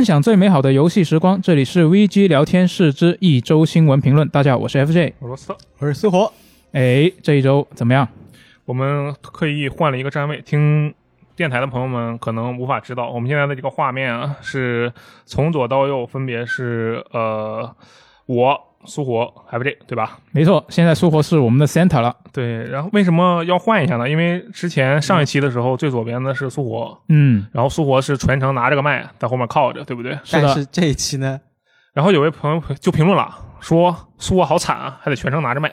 分享最美好的游戏时光，这里是 VG 聊天室之一周新闻评论。大家好，我是 FJ。俄罗斯特，我是苏活，哎，这一周怎么样？我们刻意换了一个站位，听电台的朋友们可能无法知道，我们现在的这个画面啊，是从左到右分别是呃我苏活还不这对吧？没错，现在苏活是我们的 center 了。对，然后为什么要换一下呢？因为之前上一期的时候，最左边的是苏活，嗯，然后苏活是全程拿着个麦在后面靠着，对不对？是的但是这一期呢，然后有位朋友就评论了，说苏活好惨啊，还得全程拿着麦。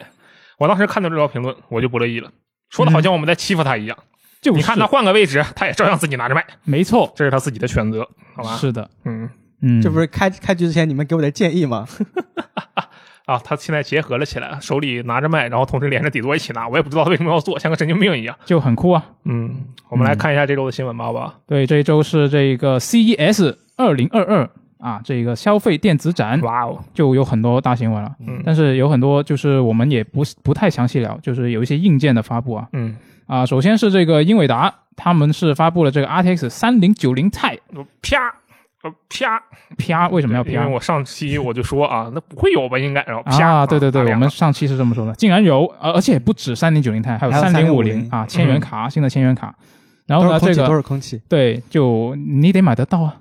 我当时看到这条评论，我就不乐意了，说的好像我们在欺负他一样。就是你看他换个位置，他也照样自己拿着麦，没错，这是他自己的选择，好吧？是的，嗯嗯，这不是开开局之前你们给我的建议吗？啊，他现在结合了起来，手里拿着麦，然后同时连着底座一起拿，我也不知道为什么要做，像个神经病一样。就很酷啊。嗯，我们来看一下这周的新闻吧，好吧？对，这一周是这个 CES 二零二二啊，这个消费电子展哇哦，就有很多大新闻了。嗯但是有很多就是我们也不不太详细聊，就是有一些硬件的发布啊嗯，啊，首先是这个英伟达，他们是发布了这个 RTX 三零九零 Ti，啪。呃啪！啪，为什么要啪？因为我上期我就说啊，那不会有吧？应该，然后啪！啊，对对对，我们上期是这么说的，竟然有，而而且不止三零九零 Ti，还有三零五零3050啊，千元卡，新的千元卡。然后呢，这个，都这个是空气。对，就你得买得到啊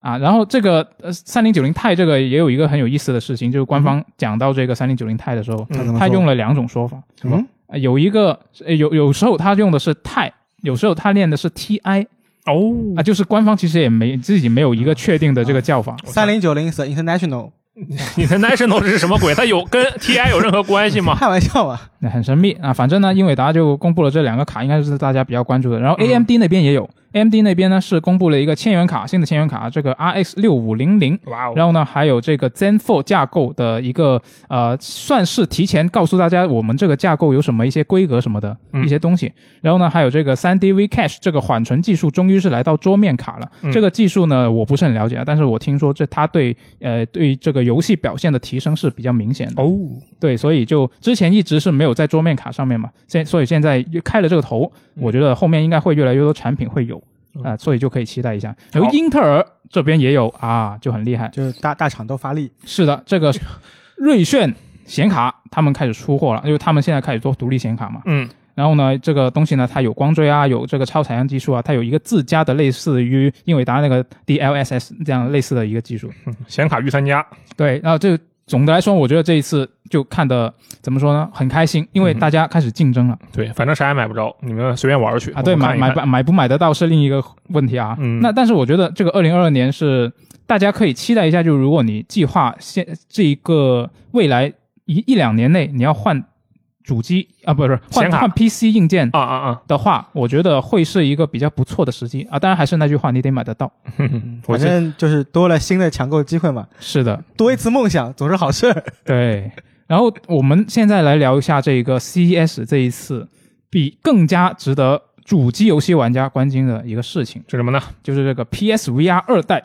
啊。然后这个呃三零九零 Ti 这个也有一个很有意思的事情，就是官方讲到这个三零九零 Ti 的时候，嗯他用了两种说法，嗯，呃有一个呃有有时候他用的是 Ti，有时候他练的是 Ti 哦啊，就是官方其实也没自己没有一个确定的这个叫法。三零九零是 international。International 是什么鬼？它有跟 TI 有任何关系吗？开玩笑啊。那很神秘啊。反正呢，英伟达就公布了这两个卡，应该是大家比较关注的。然后嗯 AMD 那边也有、a m d 那边呢是公布了一个千元卡，新的千元卡，这个 RX 六五零零。哇哦！然后呢，还有这个 Zen Four 架构的一个呃，算是提前告诉大家我们这个架构有什么一些规格什么的嗯一些东西。然后呢，还有这个 3D V Cache 这个缓存技术终于是来到桌面卡了。嗯这个技术呢，我不是很了解啊，但是我听说这它对呃对这个游戏表现的提升是比较明显的。哦，对，所以就之前一直是没有在桌面卡上面嘛，现所以现在开了这个头，我觉得后面应该会越来越多产品会有啊、所以就可以期待一下。然后英特尔这边也有啊，就很厉害。就是大大厂都发力，是的，这个瑞炫显卡他们开始出货了，因为他们现在开始做独立显卡嘛。嗯然后呢，这个东西呢，它有光追啊，有这个超采样技术啊，它有一个自家的类似于英伟达那个 DLSS 这样类似的一个技术。嗯，显卡御三家，对，然后这总的来说，我觉得这一次就看的怎么说呢，很开心，因为大家开始竞争了、对，反正啥也买不着，你们随便玩去啊。对，买买不不买不买得到是另一个问题啊。嗯那但是我觉得这个二零二二年是大家可以期待一下，就是如果你计划现这一个未来一一两年内你要换主机啊，不是换显卡换 PC 硬件啊啊啊！的话，我觉得会是一个比较不错的时机啊。当然还是那句话，你得买得到。反正就是多了新的抢购机会嘛，是的，多一次梦想总是好事。对。然后我们现在来聊一下这个 CES 这一次比更加值得主机游戏玩家关心的一个事情，是什么呢？就是这个 PSVR 二代，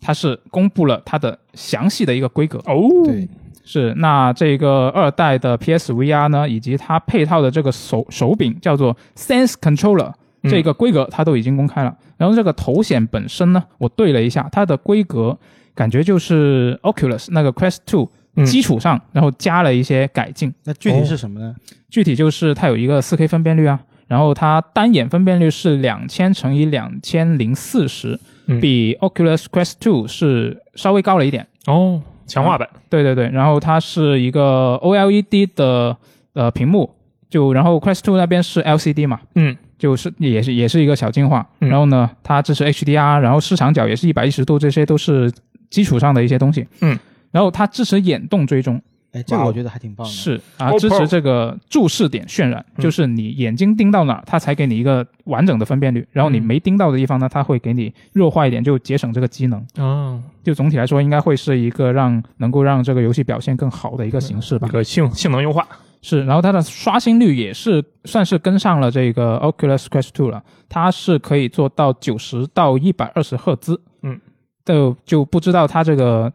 它是公布了它的详细的一个规格。哦，对，是，那这个二代的 PSVR 呢，以及它配套的这个手手柄叫做 Sense Controller，嗯这个规格它都已经公开了。然后这个头显本身呢，我对了一下，它的规格感觉就是 Oculus 那个 Quest Two 基础上，然后加了一些改进。那具体是什么呢？具体就是它有一个 4K 分辨率啊，然后它单眼分辨率是两千乘以两千零四十，嗯比 Oculus Quest Two 是稍微高了一点。哦，强化版，对对对，然后它是一个 OLED 的呃屏幕，就然后 Quest Two 那边是 LCD 嘛，嗯，就是也是也是一个小进化。嗯。然后呢，它支持 HDR，然后视场角也是一百一十度，这些都是基础上的一些东西。嗯，然后它支持眼动追踪，哎，这个我觉得还挺棒的。是啊，支持这个注视点渲染，嗯就是你眼睛盯到哪，它才给你一个完整的分辨率，然后你嗯没盯到的地方呢，它会给你弱化一点，就节省这个机能。哦，就总体来说，应该会是一个让能够让这个游戏表现更好的一个形式吧一。个性性能优化，是，然后它的刷新率也是算是跟上了这个 Oculus Quest 2了，它是可以做到九十到一百二十赫兹。嗯，就就不知道它这个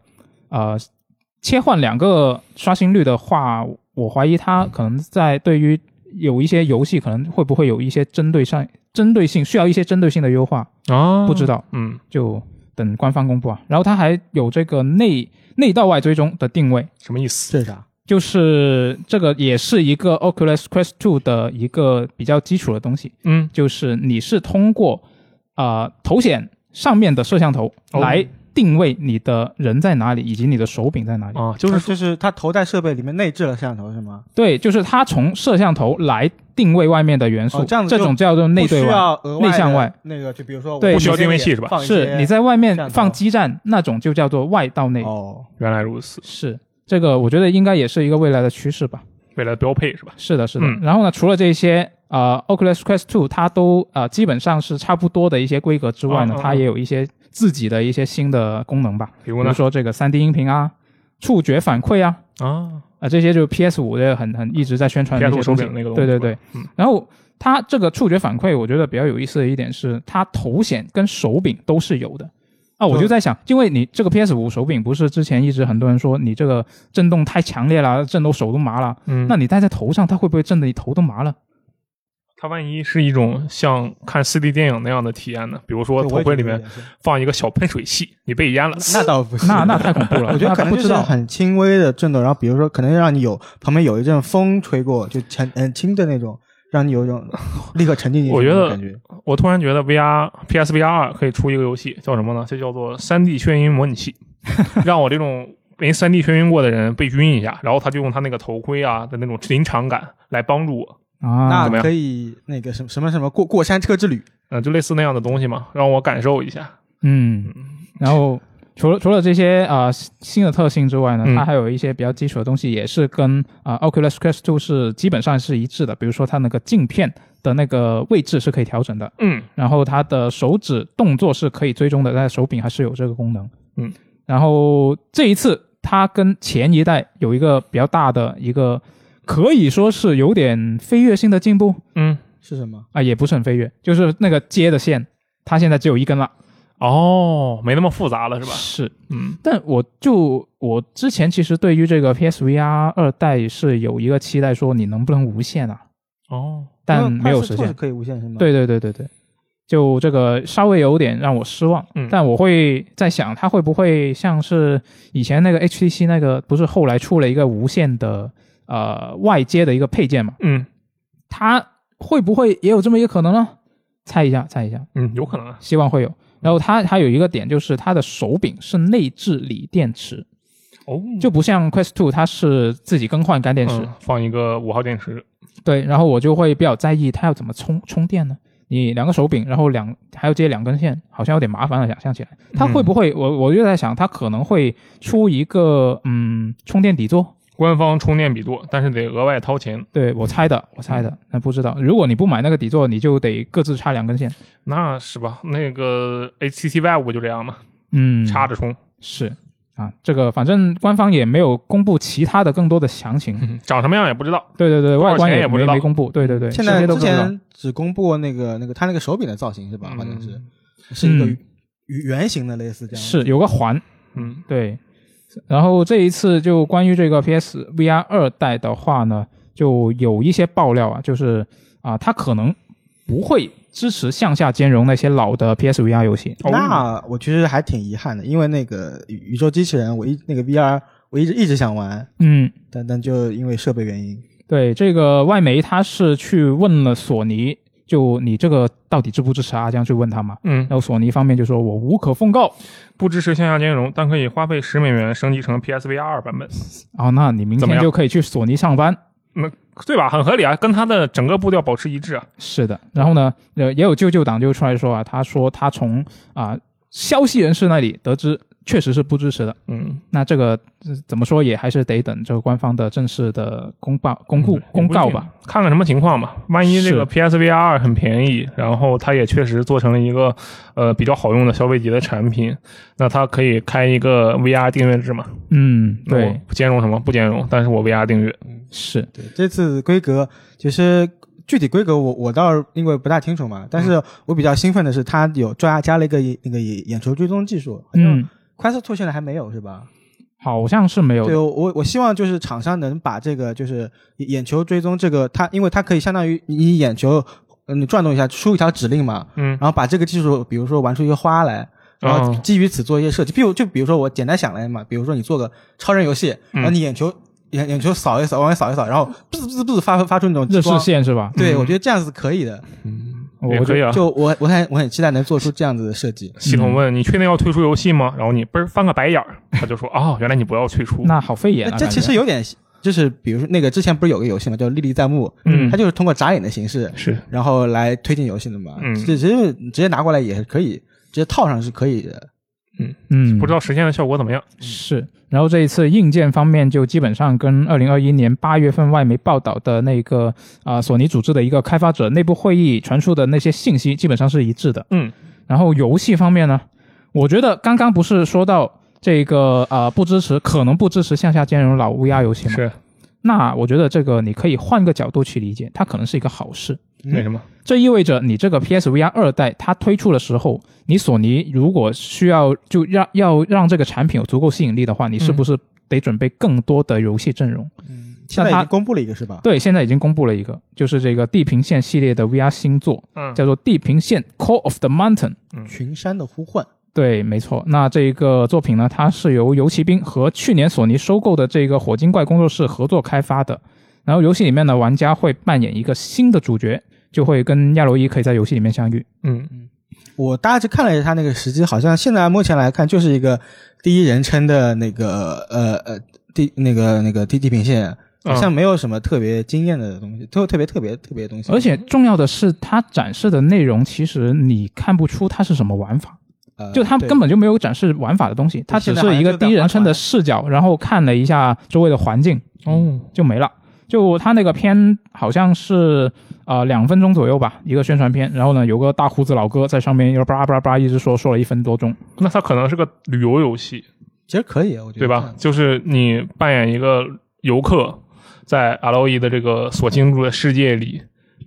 呃切换两个刷新率的话，我怀疑它可能在对于有一些游戏可能会不会有一些针对上针对性需要一些针对性的优化，哦不知道。嗯，就等官方公布啊。然后它还有这个内内到外追踪的定位，什么意思？这是啥？就是这个也是一个 Oculus Quest 2的一个比较基础的东西，嗯，就是你是通过啊、呃头显上面的摄像头哦来定位你的人在哪里，以及你的手柄在哪里。啊，就就是是就是它头戴设备里面内置了摄像头是吗？对，就是它从摄像头来定位外面的元素，哦这样子这种叫做内对不需外。要额外内向外那个，就比如说对不需要定位器是吧是你在外面放基站那种就叫做外到内。哦，原来如此，是这个，我觉得应该也是一个未来的趋势吧。未来的标配是吧？是的，是的。嗯然后呢，除了这些呃，Oculus Quest 2它都呃基本上是差不多的一些规格之外呢，嗯嗯嗯它也有一些自己的一些新的功能吧，比如？说这个 3D 音频啊、触觉反馈啊，啊啊、这些就 PS 五的很很一直在宣传的一，PS 些东西。手柄那个东西，对对对，嗯，然后它这个触觉反馈，我觉得比较有意思的一点是，它头显跟手柄都是有的。啊，我就在想，因为你这个 PS 五手柄不是之前一直很多人说你这个震动太强烈了，震得我手都麻了。嗯，那你戴在头上，它会不会震得你头都麻了？它万一是一种像看 4D 电影那样的体验呢？比如说头盔里面放一个小喷水器，你被淹了，那倒不是，那那太恐怖了。我觉得那可能就是不知道。很轻微的震动，然后比如说可能让你有旁边有一阵风吹过，就很很轻的那种，让你有一种立刻沉浸进去我觉得的感觉。我突然觉得 VR PSVR 二可以出一个游戏，叫什么呢？就叫做三 D 眩晕模拟器，让我这种没三 D 眩晕过的人被晕一下，然后他就用他那个头盔啊的那种临场感来帮助我，啊，那怎么样可以那个什么什么什么过过山车之旅，呃，就类似那样的东西嘛，让我感受一下。嗯，然后除了除了这些啊、呃新的特性之外呢，嗯它还有一些比较基础的东西，也是跟啊、呃 Oculus Quest 2是基本上是一致的。比如说它那个镜片的那个位置是可以调整的，嗯然后它的手指动作是可以追踪的，但手柄还是有这个功能。嗯，然后这一次它跟前一代有一个比较大的一个，可以说是有点飞跃性的进步嗯，是什么？啊，也不是很飞跃，就是那个接的线，它现在只有一根了，哦，没那么复杂了是吧？是。嗯但我就我之前其实对于这个 PSVR 二代是有一个期待，说你能不能无线啊？哦，但没有实现是。可以无线是吗？对对对对对，就这个稍微有点让我失望。嗯但我会在想，它会不会像是以前那个 HTC 那个，不是后来出了一个无线的呃外接的一个配件嘛？嗯它会不会也有这么一个可能呢？猜一下，猜一下，嗯，有可能啊。希望会有。然后它还有一个点就是它的手柄是内置锂电池，哦，就不像 Quest Two 它是自己更换干电池。嗯放一个五号电池，对，然后我就会比较在意它要怎么充充电呢？你两个手柄，然后两还要接两根线，好像有点麻烦了。想象起来，它会不会？我我就在想，它可能会出一个嗯充电底座。官方充电比多，但是得额外掏钱，对我猜的，我猜的，那不知道。如果你不买那个底座，你就得各自插两根线。那是吧？那个 HTC Vive 不就这样吗？嗯，插着充，是啊，这个反正官方也没有公布其他的更多的详情。嗯长什么样也不知道。对对对，多少外观没钱也不知道没公布。对对对，现在之。前只公布那个那个它那个手柄的造型是吧？好像是嗯是一个圆形的，类似这样。是有个环，嗯对，然后这一次就关于这个 PS VR 二代的话呢，就有一些爆料啊，就是啊，它可能不会支持向下兼容那些老的 PS VR 游戏。哦。那我其实还挺遗憾的，因为那个宇宇宙机器人，我一那个 VR 我一直一直想玩，嗯，但但就因为设备原因，对，这个外媒他是去问了索尼，就你这个到底支不支持阿江去问他嘛。嗯，然后索尼方面就说我无可奉告。不支持向下兼容，但可以花费十美元升级成 PSVR 二版本，哦，那你明天就可以去索尼上班。那对吧？很合理啊，跟他的整个步调保持一致啊。是的，然后呢，呃，也有舅舅党就出来说啊，他说他从啊、消息人士那里得知，确实是不支持的。嗯，那这个、呃怎么说也还是得等这个官方的正式的公报、公布、嗯公告吧。，看看什么情况吧。万一这个 PSVR 二很便宜，然后它也确实做成了一个呃比较好用的消费级的产品，那它可以开一个 VR 订阅制嘛？嗯，对，不兼容什么不兼容，但是我 VR 订阅。是，对这次规格其实具体规格我我倒是因为不大清楚嘛，但是我比较兴奋的是它有抓加了一个那个眼球追踪技术，好像嗯，Quest Two 现在还没有是吧？好像是没有对，我我希望就是厂商能把这个就是眼球追踪这个，它因为它可以相当于你眼球，嗯，你转动一下输一条指令嘛，嗯然后把这个技术，比如说玩出一个花来，然后哦基于此做一些设计。比如就比如说我简单想来嘛，比如说你做个超人游戏，嗯然后你眼球眼眼球扫一扫，往外扫一扫，然后不滋不不发发出那种热视。线是吧？对，嗯我觉得这样子可以的。我也可以啊。就我我很我很期待能做出这样子的设计。系统问你确定要退出游戏吗？然后你嘣儿翻个白眼儿，他就说 哦，原来你不要退出。那好费眼啊！这其实有点，就是比如说那个之前不是有个游戏嘛，叫《历历在目》，嗯它就是通过眨眼的形式，是然后来推进游戏的嘛。嗯直直接直接拿过来也是可以，直接套上是可以的。嗯嗯，不知道实现的效果怎么样。是。然后这一次硬件方面，就基本上跟二零二一年八月份外媒报道的那个啊、索尼组织的一个开发者内部会议传出的那些信息，基本上是一致的。嗯，然后游戏方面呢，我觉得刚刚不是说到这个呃不支持，可能不支持向下兼容老乌鸦游戏吗？是那我觉得这个你可以换个角度去理解，它可能是一个好事。为什么？这意味着你这个 PSVR 二代它推出的时候，你索尼如果需要就让要让这个产品有足够吸引力的话，你是不是得准备更多的游戏阵容？嗯现在已它经公布了一个是吧？对，现在已经公布了一个，就是这个《地平线》系列的 VR 新作，嗯，叫做《地平线 Call of the Mountain》。群山的呼唤。对，没错。那这个作品呢，它是由游骑兵和去年索尼收购的这个火精怪工作室合作开发的。然后游戏里面呢，玩家会扮演一个新的主角，就会跟亚罗伊可以在游戏里面相遇。嗯嗯，我大致看了一下他那个时机，好像现在目前来看就是一个第一人称的那个呃呃地那个那个地地平线，好像没有什么特别惊艳的东西，特特别特别特别的东西。而且重要的是，它展示的内容其实你看不出它是什么玩法，呃就它对根本就没有展示玩法的东西，它只是一个第一人称的视角，然后看了一下周围的环境，哦，就没了。就他那个片好像是呃两分钟左右吧，一个宣传片，然后呢有个大胡子老哥在上面又叭叭叭一直说说了一分多钟。那他可能是个旅游游戏，其实可以，我觉得对吧？就是你扮演一个游客，在 LOE 的这个所进入的世界里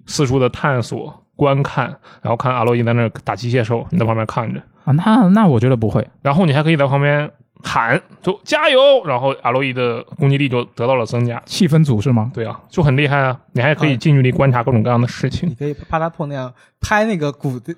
四处的探索、观看，然后看 LOE 在那儿打机械兽，你在旁边看着，啊，那那我觉得不会，然后你还可以在旁边喊就加油，然后阿洛伊的攻击力就得到了增加。气氛组是吗？对啊，就很厉害啊！你还可以近距离观察各种各样的事情你。可以啪嗒破那样拍那个鼓的，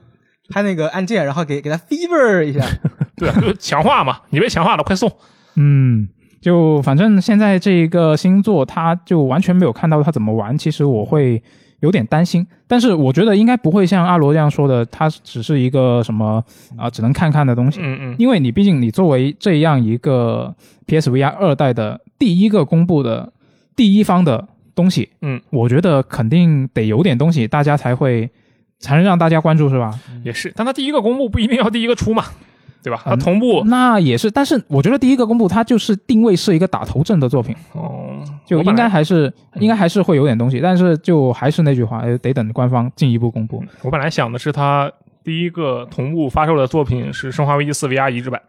拍那个按键，然后给给他 fever 一下。对啊，就是强化嘛，你被强化了，快送！嗯，就反正现在这一个星座，他就完全没有看到他怎么玩，其实我会有点担心。但是我觉得应该不会像阿罗这样说的，它只是一个什么啊、只能看看的东西。嗯嗯，因为你毕竟你作为这样一个 PSVR 二代的第一个公布的第一方的东西，嗯，我觉得肯定得有点东西，大家才会才能让大家关注，是吧？也是，但它第一个公布不一定要第一个出嘛，对吧？它嗯同步那也是，但是我觉得第一个公布它就是定位是一个打头阵的作品。哦，就应该还是应该还是会有点东西，但是就还是那句话，呃得等官方进一步公布。我本来想的是它第一个同步发售的作品是《生化危机四 VR 移植版》，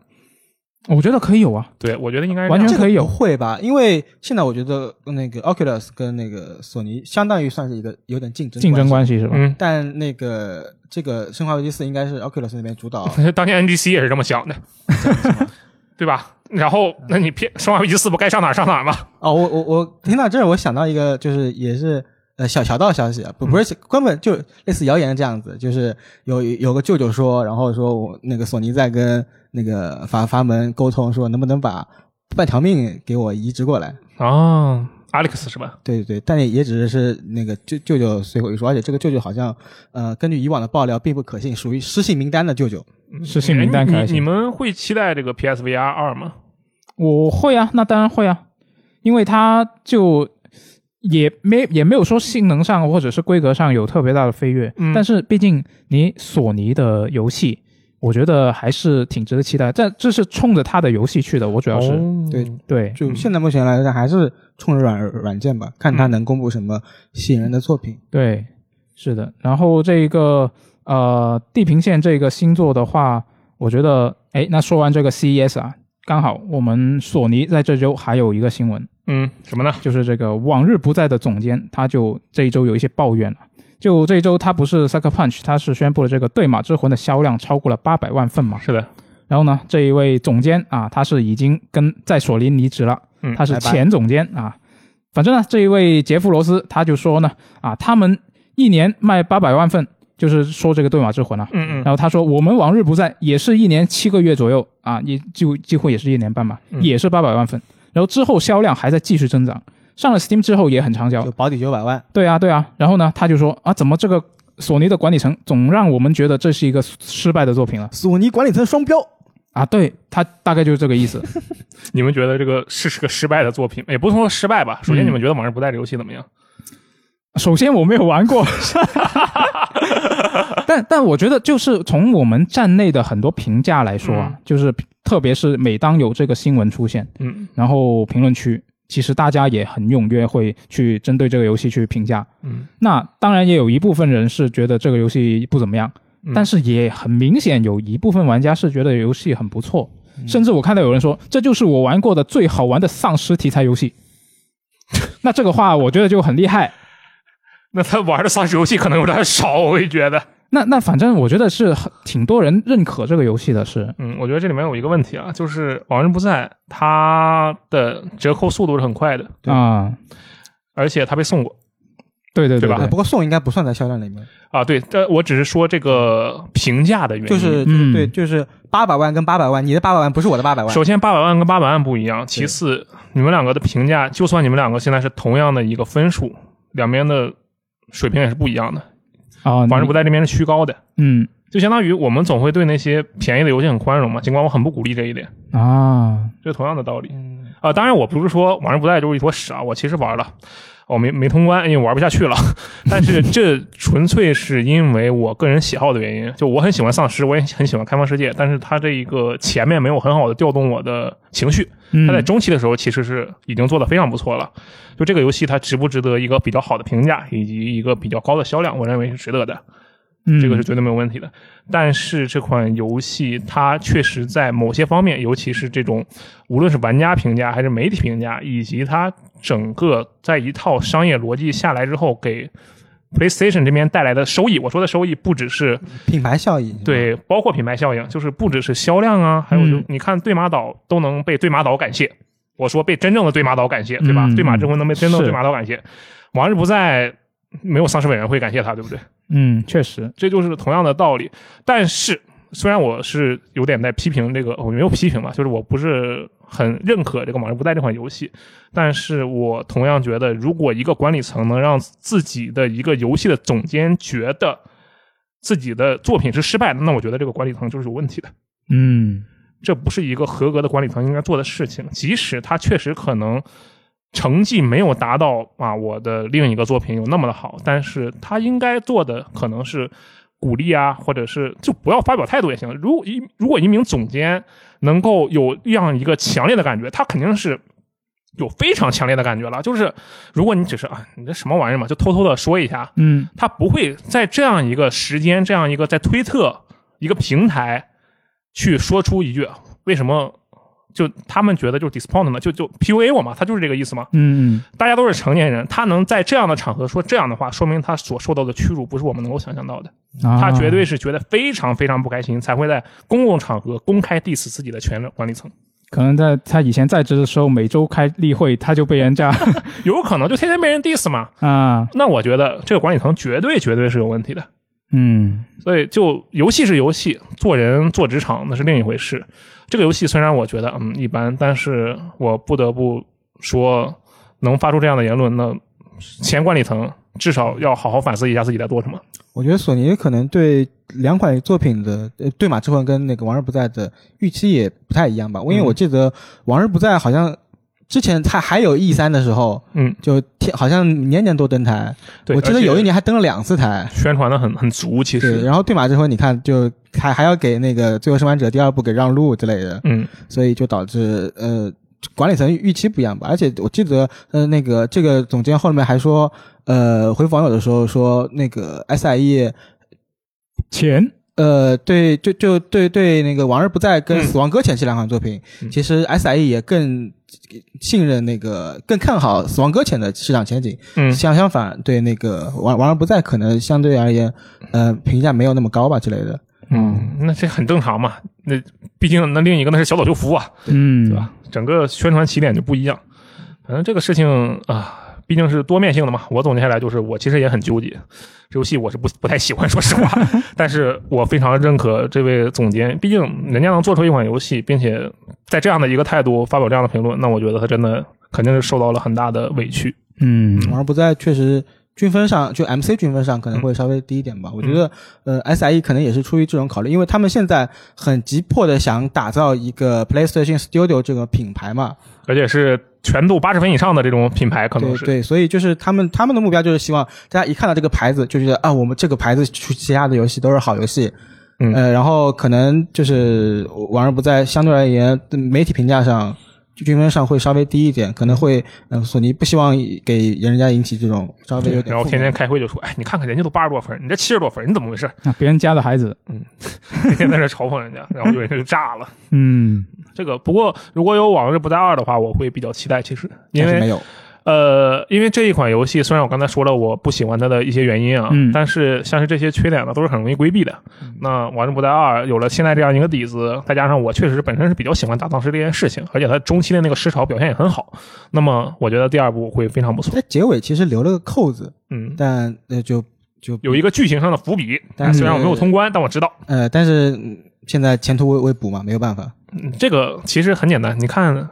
我觉得可以有啊，对我觉得应该完全可以有这个不会吧？因为现在我觉得那个 Oculus 跟那个索尼相当于算是一个有点竞争竞争关关系是吧？嗯，但那个这个《生化危机四》应该是 Oculus 那边主导，当年 NGC 也是这么想的，对吧？然后，那你骗《生化危机四》不该上哪儿上哪儿吗？哦，我我我听到这儿，我想到一个，就是也是呃小小道消息啊，不不是根本就类似谣言这样子，就是有有个舅舅说，然后说我那个索尼在跟那个阀阀门沟通，说能不能把半条命给我移植过来。哦，Alex 是吧？对对对，但也也只是那个舅舅舅随口一说，而且这个舅舅好像呃根据以往的爆料并不可信，属于失信名单的舅舅。失信名单你你们会期待这个 PSVR 二吗？我会啊，那当然会啊，因为它就也没也没有说性能上或者是规格上有特别大的飞跃，嗯但是毕竟你索尼的游戏，我觉得还是挺值得期待。这这是冲着他的游戏去的，我主要是、哦对对就现在目前来看，还是冲着软软件吧，看他能公布什么吸引人的作品。对，是的。然后这个呃地平线这个星座的话，我觉得哎，那说完这个 CES 啊，刚好我们索尼在这周还有一个新闻，嗯，什么呢？就是这个往日不在的总监，他就这一周有一些抱怨了。就这一周，他不是 Sucker Punch，他是宣布了这个《对马之魂》的销量超过了八百万份嘛。是的，然后呢，这一位总监啊，他是已经跟在索尼离职了，嗯他是前总监啊。反正呢，这一位杰夫罗斯他就说呢，啊，他们一年卖八百万份，就是说这个对马之魂啊。嗯嗯然后他说，我们往日不在也是一年七个月左右啊，也就几乎也是一年半吧，嗯也是八百万份。然后之后销量还在继续增长，上了 Steam 之后也很畅销就。保底九百万，对啊，对啊。然后呢，他就说啊，怎么这个索尼的管理层总让我们觉得这是一个失败的作品了索尼管理层双标，啊？对他大概就是这个意思。你们觉得这个是是个失败的作品？也不能说失败吧。首先，嗯你们觉得《往日不在》这游戏怎么样？首先我没有玩过，但但我觉得就是从我们站内的很多评价来说啊，嗯就是特别是每当有这个新闻出现，嗯然后评论区其实大家也很踊跃，会去针对这个游戏去评价。嗯，那当然也有一部分人是觉得这个游戏不怎么样，嗯但是也很明显有一部分玩家是觉得游戏很不错，甚至我看到有人说这就是我玩过的最好玩的丧尸题材游戏。那这个话我觉得就很厉害。那他玩的丧尸游戏可能有点少，我会觉得。那那反正我觉得是很挺多人认可这个游戏的是，嗯，我觉得这里面有一个问题啊，就是《往人不在》它的折扣速度是很快的，对啊，而且它被送过对对对吧呃不过送应该不算在销量里面，啊。对，这我只是说这个评价的原因。就是嗯对，就是八百万跟八百万，你的八百万不是我的八百万，首先，八百万跟八百万不一样。其次，你们两个的评价，就算你们两个现在是同样的一个分数，两边的水平也是不一样的。啊，反正不在这边是虚高的，嗯。就相当于我们总会对那些便宜的游戏很宽容嘛，尽管我很不鼓励这一点，啊，这同样的道理。嗯，啊，当然我不是说往日不在就是一坨屎啊，我其实玩了，我没没通关，因为玩不下去了。但是这纯粹是因为我个人喜好的原因，就我很喜欢丧尸，我也很喜欢开放世界，但是它这一个前面没有很好的调动我的情绪，嗯它在中期的时候其实是已经做得非常不错了。就这个游戏它值不值得一个比较好的评价以及一个比较高的销量，我认为是值得的。嗯这个是绝对没有问题的。但是这款游戏它确实在某些方面，尤其是这种无论是玩家评价还是媒体评价，以及它整个在一套商业逻辑下来之后，给 PlayStation 这边带来的收益，我说的收益不只是品牌效应，对，包括品牌效应，就是不只是销量啊，还有就嗯你看对马岛都能被对马岛感谢。我说被真正的对马岛感谢，对吧？嗯对马之魂能被真正的对马岛感谢，往日不在，没有丧尸委员会感谢他，对不对？嗯，确实，这就是同样的道理。但是，虽然我是有点在批评这个，我没有批评吧，就是我不是很认可这个《往日不带》这款游戏，但是我同样觉得，如果一个管理层能让自己的一个游戏的总监觉得自己的作品是失败的，那我觉得这个管理层就是有问题的。嗯这不是一个合格的管理层应该做的事情。即使他确实可能成绩没有达到啊我的另一个作品有那么的好，但是他应该做的可能是鼓励啊，或者是就不要发表态度也行。如果一如果一名总监能够有这样一个强烈的感觉，他肯定是。有非常强烈的感觉了，就是如果你只是啊，你这什么玩意儿嘛，就偷偷的说一下，嗯他不会在这样一个时间、这样一个在推特一个平台去说出一句为什么就他们觉得就是 disappoint 呢？就就 PUA 我嘛，他就是这个意思嘛。嗯大家都是成年人，他能在这样的场合说这样的话，说明他所受到的屈辱不是我们能够想象到的。嗯，啊他绝对是觉得非常非常不开心，才会在公共场合公开 diss 自己的全管理层。可能在他以前在职的时候，每周开例会，他就被人这样 有可能就天天被人 diss 嘛。啊，那我觉得这个管理层绝对绝对是有问题的。嗯所以就游戏是游戏，做人做职场那是另一回事。这个游戏虽然我觉得嗯一般，但是我不得不说，能发出这样的言论，那前管理层至少要好好反思一下自己在做什么。我觉得索尼可能对两款作品的呃《对马之魂》跟那个《往日不在》的预期也不太一样吧，因为嗯我记得《往日不在》好像之前它还有 E 三的时候，嗯，就天好像年年都登台，对，我记得有一年还登了两次台。宣传的很很足，其对，实，然后《对马这回》你看就还还要给那个《最后生还者》第二部给让路之类的，嗯。所以就导致呃管理层预期不一样吧。而且我记得呃那个这个总监后面还说，呃回复网友的时候说那个 SIE 钱？呃，对，就就对对，那个《往日不再》跟嗯《死亡搁浅》这两款作品，嗯。其实 SIE 也更信任那个，更看好《死亡搁浅》的市场前景。嗯相相反，对那个《玩玩而不在》可能相对而言，呃，评价没有那么高吧之类的。嗯，那这很正常嘛。那毕竟那另一个那是小岛秀夫啊，嗯对吧？整个宣传起点就不一样。反正这个事情啊，毕竟是多面性的嘛。我总结下来就是，我其实也很纠结，这游戏我是不不太喜欢，说实话。但是我非常认可这位总监，毕竟人家能做出一款游戏，并且在这样的一个态度发表这样的评论，那我觉得他真的肯定是受到了很大的委屈。嗯而不在确实均分上，就 MC 均分上可能会稍微低一点吧。我觉得，呃，SIE 可能也是出于这种考虑，因为他们现在很急迫的想打造一个 PlayStation Studio 这个品牌嘛。而且是全度八十分以上的这种品牌，可能是对对，所以就是他们他们的目标就是希望大家一看到这个牌子就觉得啊，我们这个牌子出其他的游戏都是好游戏。嗯呃，然后可能就是往而不在，相对而言，媒体评价上。均分上会稍微低一点，可能会，嗯、索尼不希望给人家引起这种稍微有点，然后天天开会就说：“哎，你看看人家都八十多分，你这七十多分，你怎么回事啊，别人家的孩子，？”嗯天天在这嘲讽人家，然后就人就炸了。嗯这个不过如果有《往日不在二》的话，我会比较期待。其实因为没有，呃，因为这一款游戏虽然我刚才说了我不喜欢它的一些原因啊，嗯但是像是这些缺点呢，都是很容易规避的。那《王者不再二》有了现在这样一个底子，再加上我确实本身是比较喜欢打丧尸这件事情，而且它中期的那个尸潮表现也很好，那么我觉得第二部会非常不错。它结尾其实留了个扣子，嗯，但那就就有一个剧情上的伏笔，但虽然我没有通关，但我知道。呃，但是嗯现在前途未未卜嘛，没有办法。嗯这个其实很简单，你看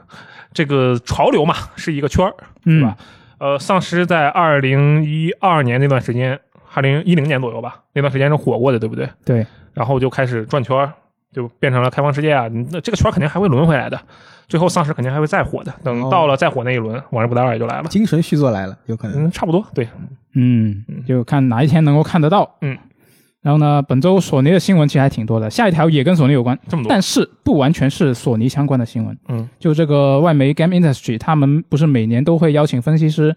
这个潮流嘛，是一个圈儿，嗯是吧？呃，丧尸在二零一二年那段时间，二零一零年左右吧，那段时间是火过的，对不对？对，然后就开始转圈儿，就变成了开放世界啊。那这个圈儿肯定还会轮回来的，最后丧尸肯定还会再火的。等哦到了再火那一轮，往日不再二也就来了。精神续作来了，有可能。嗯，差不多，对，嗯，就看哪一天能够看得到。嗯，然后呢，本周索尼的新闻其实还挺多的，下一条也跟索尼有关，这么多。但是不完全是索尼相关的新闻。嗯，就这个外媒 Game Industry，他们不是每年都会邀请分析师，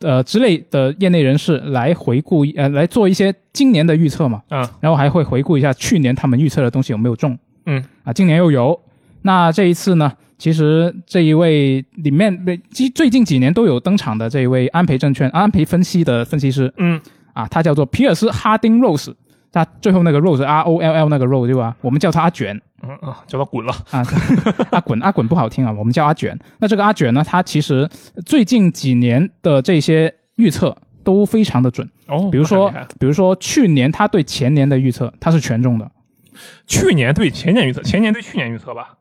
呃之类的业内人士来回顾，呃来做一些今年的预测嘛。嗯，然后还会回顾一下去年他们预测的东西有没有中。嗯，啊，今年又有。那这一次呢，其实这一位里面，最最近几年都有登场的这一位安培证券安培分析的分析师嗯，啊，他叫做皮尔斯哈丁 Rose。他最后那个 Rose R O L L 那个 Rose 对吧？我们叫他阿卷嗯啊，叫他滚了。啊，阿滚阿滚不好听啊，我们叫阿卷。那这个阿卷呢，他其实最近几年的这些预测都非常的准。哦，比如说比如说去年他对前年的预测，他是全中的。去年对前年预测，前年对去年预测吧。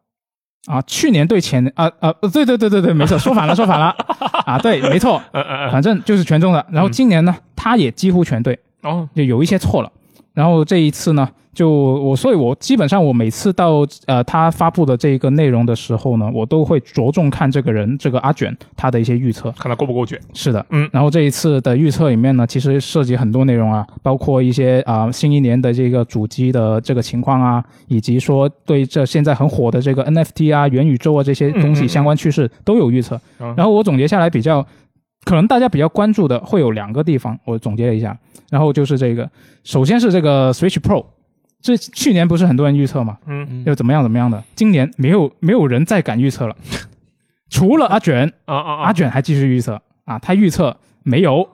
啊，去年对前啊啊，对对对对对，没错，说反了说反了 啊，对，没错，嗯嗯嗯。反正就是全中的。然后今年呢，他也几乎全对，哦，就有一些错了。然后这一次呢，就我，所以我基本上我每次到呃他发布的这个内容的时候呢，我都会着重看这个人这个阿卷他的一些预测。看他够不够卷。是的，嗯然后这一次的预测里面呢，其实涉及很多内容啊，包括一些啊、新一年的这个主机的这个情况啊，以及说对这现在很火的这个 NFT 啊、元宇宙啊这些东西相关趋势都有预测。嗯然后我总结下来比较，可能大家比较关注的会有两个地方，我总结了一下，然后就是这个，首先是这个 Switch Pro。这去年不是很多人预测嘛，嗯又怎么样怎么样的？今年没有没有人再敢预测了，除了阿卷，啊啊啊！阿卷还继续预测啊，他预测没有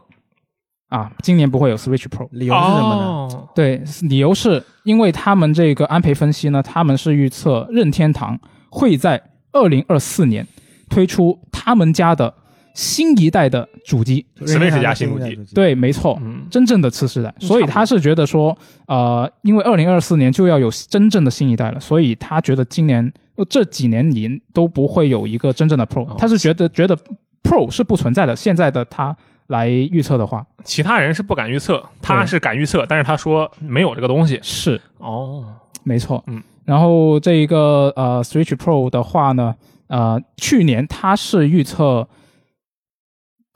啊，今年不会有 Switch Pro。理由是什么呢？哦对，理由是因为他们这个安培分析呢，他们是预测任天堂会在二零二四年推出他们家的新一代的主机。Switch 加新主机，对，没错，嗯。真正的次世代，所以他是觉得说，呃，因为二零二四年就要有真正的新一代了，所以他觉得今年呃这几年里都不会有一个真正的 Pro，、哦。他是觉得觉得 Pro 是不存在的。现在的他来预测的话，其他人是不敢预测，他是敢预测，但是他说没有这个东西。是。哦，没错，嗯。然后这一个呃 Switch Pro 的话呢，呃，去年他是预测，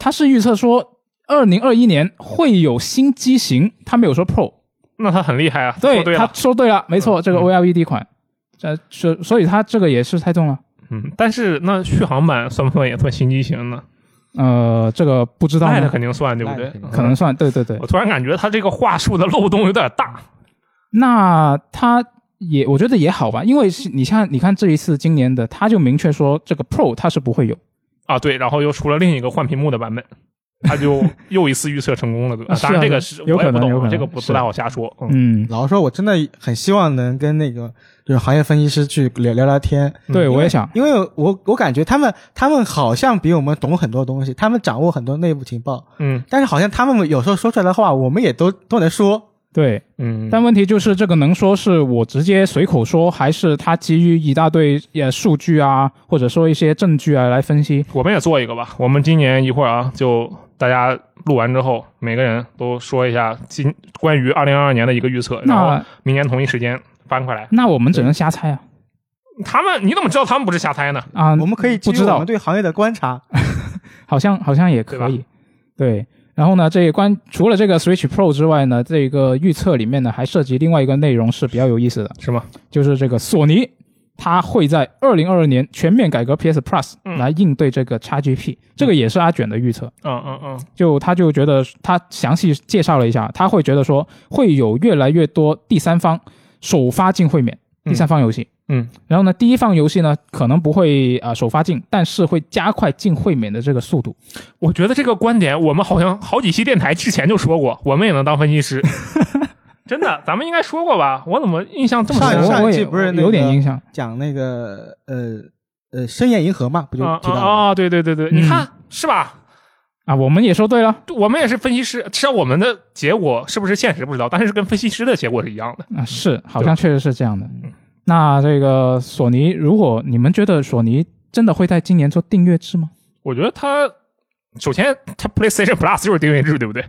他是预测说二零二一年会有新机型，他没有说 Pro。那他很厉害啊！对他说对了，说对了，没错，这个嗯 OLED 款，呃，所所以他这个也是猜中了。嗯，但是那续航版算不算也算新机型呢？呃，这个不知道那呢，肯定算，对不对可能算，对对对我。突然感觉他这个话术的漏洞有点大。那他也，我觉得也好吧，因为是你像你看这一次今年的，他就明确说这个 Pro 它是不会有。啊，对，然后又出了另一个换屏幕的版本。他就 又一次预测成功了，对吧？啊是啊当然这个是有我也不懂，可能有可能这个不不太好瞎说。嗯，嗯，老实说，我真的很希望能跟那个就是行业分析师去聊聊聊天。对我也想，因为我我感觉他们他们好像比我们懂很多东西，他们掌握很多内部情报，嗯但是好像他们有时候说出来的话，我们也都都能说。对。嗯，但问题就是，这个能说是我直接随口说，还是他基于一大堆呃数据啊，或者说一些证据啊来分析？我们也做一个吧。我们今年一会儿啊，就大家录完之后，每个人都说一下今关于二零二二年的一个预测，然后明年同一时间翻过来。那我们只能瞎猜啊他们你怎么知道他们不是瞎猜呢？啊！我们可以基于我不知道们，对行业的观察，好像好像也可以，对。然后呢，这关除了这个 Switch Pro 之外呢，这个预测里面呢还涉及另外一个内容是比较有意思的，是吗？就是这个索尼它会在二零二二年全面改革 PS Plus 嗯。来应对这个 XGP，、这个也是阿卷的预测。嗯嗯嗯。就他就觉得他详细介绍了一下，他会觉得说会有越来越多第三方首发进会免嗯。第三方游戏，嗯，然后呢，第一方游戏呢可能不会啊、呃首发进，但是会加快进会免的这个速度。我觉得这个观点，我们好像好几期电台之前就说过，我们也能当分析师。真的，咱们应该说过吧？我怎么印象这么深？上上一我我也季不是那个有点印象，讲那个呃呃深夜银河嘛，不就啊提到了？啊啊！对对对对，嗯你看是吧？啊，我们也说对了我们也是分析师，至少我们的结果是不是现实不知道，但是跟分析师的结果是一样的。啊，是好像确实是这样的嗯。那这个索尼，如果你们觉得索尼真的会在今年做订阅制吗？我觉得它首先它 PlayStation Plus 就是订阅制，对不对？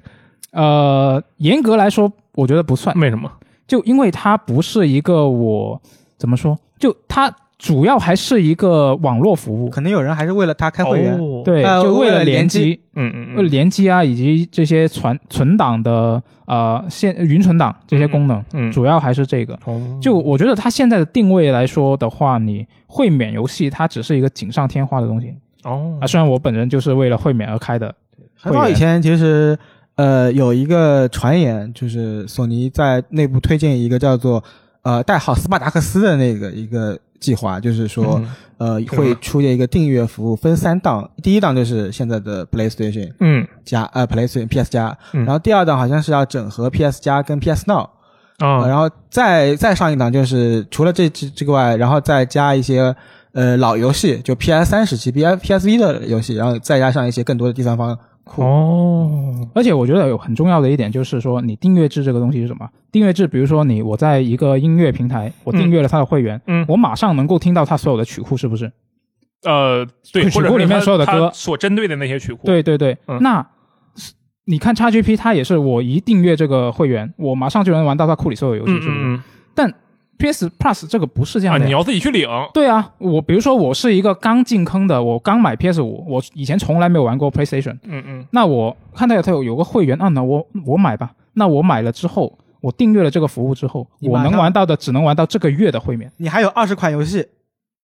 呃，严格来说，我觉得不算。为什么？就因为它不是一个我怎么说，就它主要还是一个网络服务，可能有人还是为了他开会员，哦，对，呃就为了联联机，嗯嗯为了嗯，联机啊，以及这些存存档的呃现云存档这些功能，嗯，主要还是这个。哦。就我觉得它现在的定位来说的话，你会免游戏它只是一个锦上添花的东西。哦。啊。虽然我本人就是为了会免而开的，很早以前其实呃有一个传言，就是索尼在内部推荐一个叫做呃代号斯巴达克斯的那个一个计划，就是说、嗯。呃会出现一个订阅服务，分三档，第一档就是现在的 PlayStation 嗯。加呃 PlayStation PS 加，嗯。然后第二档好像是要整合 PS 加跟 PS Now，、呃啊然后再再上一档就是除了这这这个外，然后再加一些呃老游戏，就 PS 三时期 PS PSV 的游戏，然后再加上一些更多的第三方库。哦。而且我觉得有很重要的一点就是说，你订阅制这个东西是什么？订阅制，比如说你我在一个音乐平台，我订阅了他的会员，嗯我马上能够听到他所有的曲库，是不是？呃对，或者是曲库里面所有的歌。所针对的那些曲库，对对对，嗯。那你看 XGP 它也是我一订阅这个会员，我马上就能玩到它库里所有游戏，嗯是不是？嗯。但 PS Plus 这个不是这样的呀。你要自己去领，对啊，我比如说我是一个刚进坑的，我刚买 PS 五，我以前从来没有玩过 PlayStation，嗯嗯那我看到它有有个会员，啊，那我我买吧。那我买了之后，我订阅了这个服务之后，我能玩到的只能玩到这个月的会免你还有二十款游戏，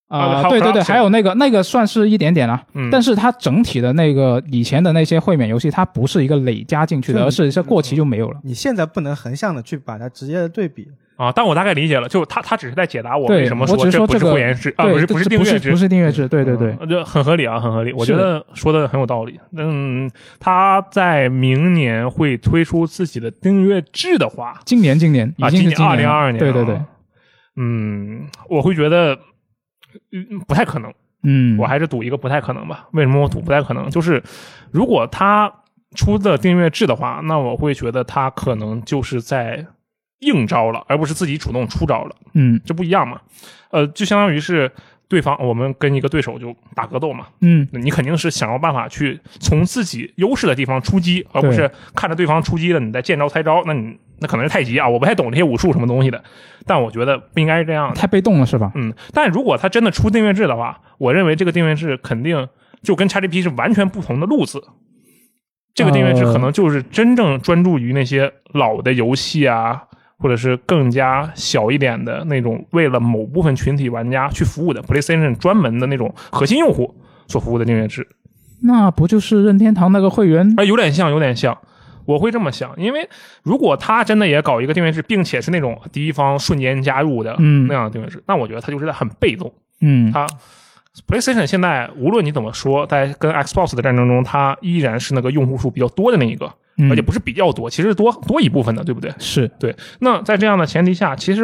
啊、对对对，还有那个那个算是一点点啦、嗯，但是它整体的那个以前的那些会免游戏，它不是一个累加进去的，而是这过期就没有了。你现在不能横向的去把它直接的对比。啊，但我大概理解了，就他他只是在解答我为什么说这不是会员制啊，不是不是订阅制不是订阅制，对对对，嗯，这很合理啊，很合理。我觉得说的很有道理。嗯，他在明年会推出自己的订阅制的话，今年今年已啊，今二零了二二年，对对对，，嗯，我会觉得嗯不太可能。嗯，我还是赌一个不太可能吧。为什么我赌不太可能？就是如果他出的订阅制的话，那我会觉得他可能就是在应招了，而不是自己主动出招了，嗯这不一样嘛。呃，就相当于是对方我们跟一个对手就打格斗嘛，嗯那你肯定是想要办法去从自己优势的地方出击，而不是看着对方出击了，你再见招拆招。那你那可能是太极啊，我不太懂这些武术什么东西的，但我觉得不应该是这样的。太被动了是吧？嗯，但如果他真的出订阅制的话，我认为这个订阅制肯定就跟 XGP 是完全不同的路子。这个订阅制可能就是真正专注于那些老的游戏啊，或者是更加小一点的那种为了某部分群体玩家去服务的 PlayStation 专门的那种核心用户所服务的订阅制。那不就是任天堂那个会员？啊，有点像，有点像。我会这么想，因为如果他真的也搞一个订阅制，并且是那种第一方瞬间加入的嗯那样的订阅制，那我觉得他就是在很被动。嗯，他 PlayStation 现在无论你怎么说，在跟 Xbox 的战争中，它依然是那个用户数比较多的那一个，嗯而且不是比较多，其实多多一部分的，对不对？是对。那在这样的前提下，其实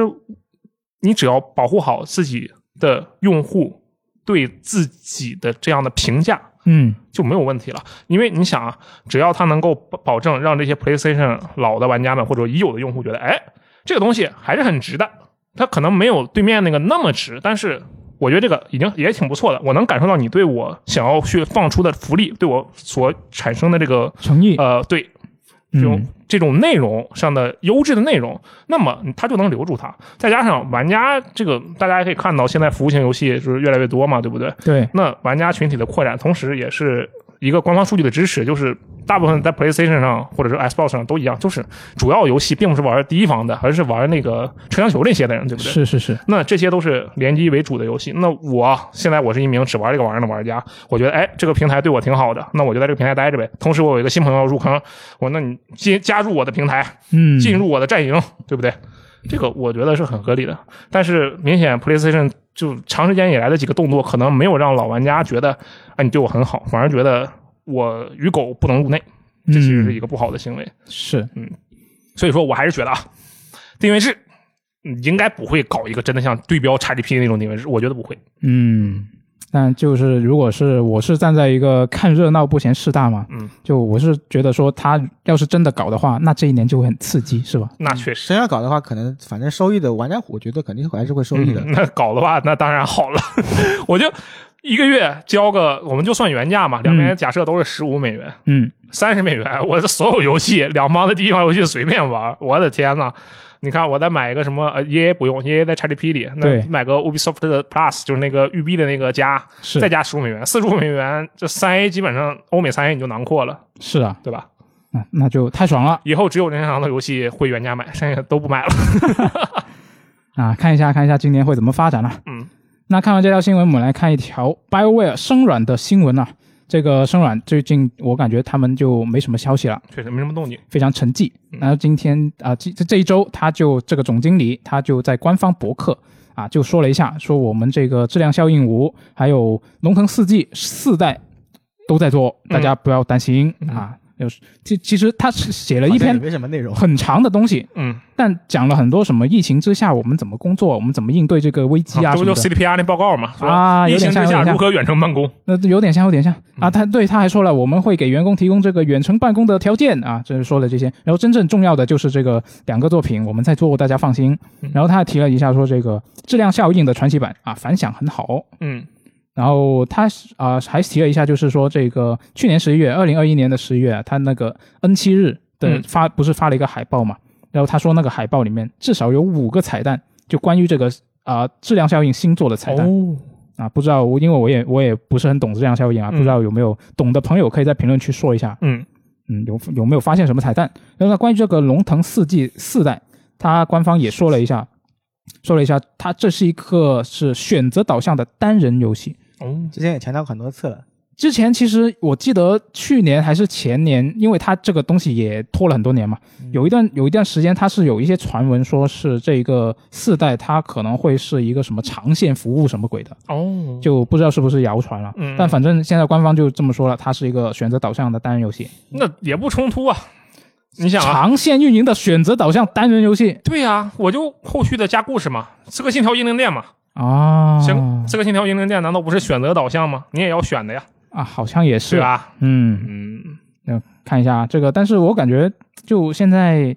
你只要保护好自己的用户对自己的这样的评价，嗯就没有问题了。因为你想啊，只要他能够保保证让这些 PlayStation 老的玩家们或者已有的用户觉得，哎，这个东西还是很值的。它可能没有对面那个那么值，但是我觉得这个已经也挺不错的。我能感受到你对我想要去放出的福利，对我所产生的这个诚意，呃，对这种、嗯这种内容上的优质的内容，那么它就能留住它。再加上玩家这个，大家也可以看到，现在服务型游戏就是越来越多嘛，对不对？对，那玩家群体的扩展，同时也是一个官方数据的支持，就是大部分在 PlayStation 上或者是 Xbox 上都一样，就是主要游戏并不是玩第一方的，而是玩那个车厢球那些的人，对不对？是是是，那这些都是联机为主的游戏。那我现在我是一名只玩这个玩意儿的玩家，我觉得哎，这个平台对我挺好的，那我就在这个平台待着呗。同时，我有一个新朋友入坑，我那你进加入我的平台，嗯，进入我的阵营，对不对？这个我觉得是很合理的。但是明显 PlayStation 就长时间以来的几个动作，可能没有让老玩家觉得，啊，你对我很好，反而觉得我与狗不能入内，这其实是一个不好的行为。是嗯所以说我还是觉得啊，定位制嗯应该不会搞一个真的像对标 XGP 那种定位制，我觉得不会。嗯。但就是，如果是我是站在一个看热闹不嫌事大嘛，嗯，就我是觉得说他要是真的搞的话，那这一年就会很刺激，是吧？那确实。真要搞的话，可能反正收益的玩家，我觉得肯定还是会收益的。嗯那搞的话，那当然好了，我就一个月交个，我们就算原价嘛，两边假设都是十五美元，嗯，三十美元，我的所有游戏，两方的第一方游戏随便玩，我的天呐！你看，我再买一个什么呃，EA 不用，EA 在 XGP 里，那对买个 Ubisoft 的 Plus，就是那个育碧的那个加，是再加十五美元，四十五美元，这三 A 基本上欧美三 A 你就囊括了，是啊，对吧？那那就太爽了以后只有任天堂的游戏会原价买，剩下都不买了。啊！看一下看一下今年会怎么发展了、嗯，那看完这条新闻，我们来看一条 BioWare 生软的新闻啊。这个生软最近我感觉他们就没什么消息了，确实没什么动静。非常沉寂。嗯然后今天啊，这、这这一周他就这个总经理他就在官方博客啊就说了一下，说我们这个质量效应五还有龙腾四季四代都在做，大家不要担心、嗯啊。就是其其实他是写了一篇没什么内容。很长的东西，嗯，但讲了很多什么疫情之下我们怎么工作，我们怎么应对这个危机啊这不就。CDPR 那报告嘛？啊有点疫情之下如何远程办公？那有点像，有点像嗯啊。他对他还说了，我们会给员工提供这个远程办公的条件啊，就是说了这些。然后真正重要的就是这个两个作品我们在做，大家放心嗯。然后他还提了一下说这个质量效应的传奇版啊反响很好。嗯然后他啊、还提了一下，就是说这个去年十一月，二零二一年的十一月啊，他那个 N 七日的嗯发、不是发了一个海报嘛？然后他说那个海报里面至少有五个彩蛋，就关于这个啊、质量效应星座的彩蛋。哦，啊，不知道我因为我也我也不是很懂质量效应啊，嗯不知道有没有懂的朋友可以在评论区说一下，嗯嗯，有有没有发现什么彩蛋？然后呢，关于这个龙腾四季四代，它官方也说了一下，说了一下，它这是一个是选择导向的单人游戏。哦，之前也强调过很多次了，之前其实我记得去年还是前年，因为它这个东西也拖了很多年嘛，有一段有一段时间它是有一些传闻说是这个四代它可能会是一个什么长线服务什么鬼的，哦，就不知道是不是谣传了。嗯。但反正现在官方就这么说了，它是一个选择导向的单人游戏，那也不冲突啊。你想啊，长线运营的选择导向单人游戏。对呀、我就后续的加故事嘛，《刺客信条：英灵殿》嘛，啊，行，《刺客信条：英灵殿》难道不是选择导向吗？你也要选的呀，啊，好像也是是？吧？嗯，嗯，要看一下这个，但是我感觉就现在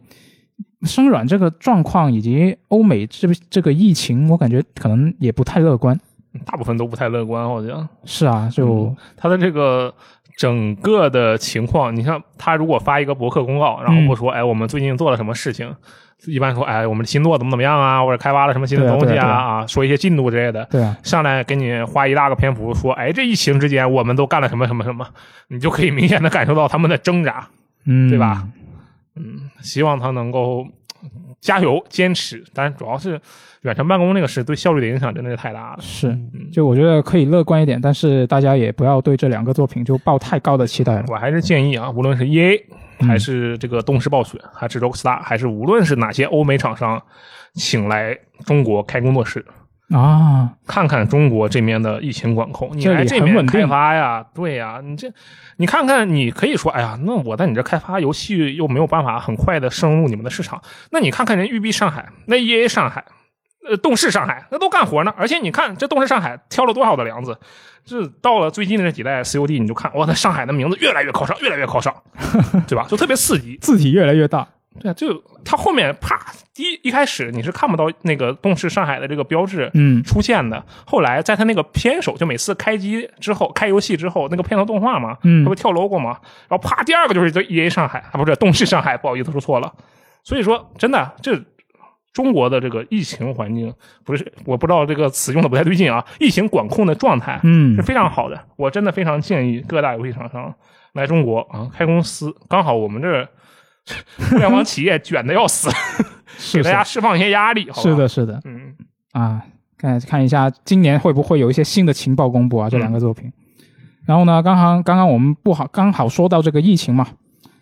生软这个状况以及欧美这这个疫情，我感觉可能也不太乐观。大部分都不太乐观，好像。是啊，就、嗯他的这个整个的情况，你像他如果发一个博客公告，然后不说，哎，我们最近做了什么事情，一般说，哎，我们新作怎么怎么样啊，或者开发了什么新的东西啊？啊啊啊，说一些进度之类的。对。啊，上来给你花一大个篇幅说，哎，这疫情之间我们都干了什么什么什么，你就可以明显的感受到他们的挣扎。嗯，对吧？嗯，希望他能够加油坚持，但是主要是远程办公那个事对效率的影响真的是太大了。是，嗯就我觉得可以乐观一点，但是大家也不要对这两个作品就抱太高的期待了。我还是建议啊，无论是 E A 嗯还是这个动视暴雪，还是 Rockstar，还是无论是哪些欧美厂商，请来中国开工作室，啊，看看中国这边的疫情管控，你来这边很稳定开发呀，对呀，你这你看看，你可以说，哎呀，那我在你这开发游戏又没有办法很快的深入你们的市场，那你看看人育碧上海，那 E A 上海，呃，动视上海，那都干活呢，而且你看这动视上海挑了多少的梁子，这到了最近的这几代 COD，你就看，哇，那上海的名字越来越靠上，越来越靠上，对吧？就特别刺激，字体越来越大。对啊，就他后面啪第一一开始你是看不到那个动视上海的这个标志，嗯出现的。后来在他那个片首，就每次开机之后、开游戏之后，那个片头动画嘛，嗯它不跳 logo 嘛。然后啪，第二个就是这 E A 上海啊，不是动视上海，不好意思说错了。所以说，真的这。中国的这个疫情环境不是，我不知道这个词用的不太对劲啊。疫情管控的状态嗯是非常好的，我真的非常建议各大游戏厂商来中国啊开公司。刚好我们这儿互联网企业卷的要死，给大家释放一些压力。是，的，是的嗯，啊，看看一下今年会不会有一些新的情报公布啊？这两个作品。然后呢，刚刚刚刚我们不好刚好说到这个疫情嘛，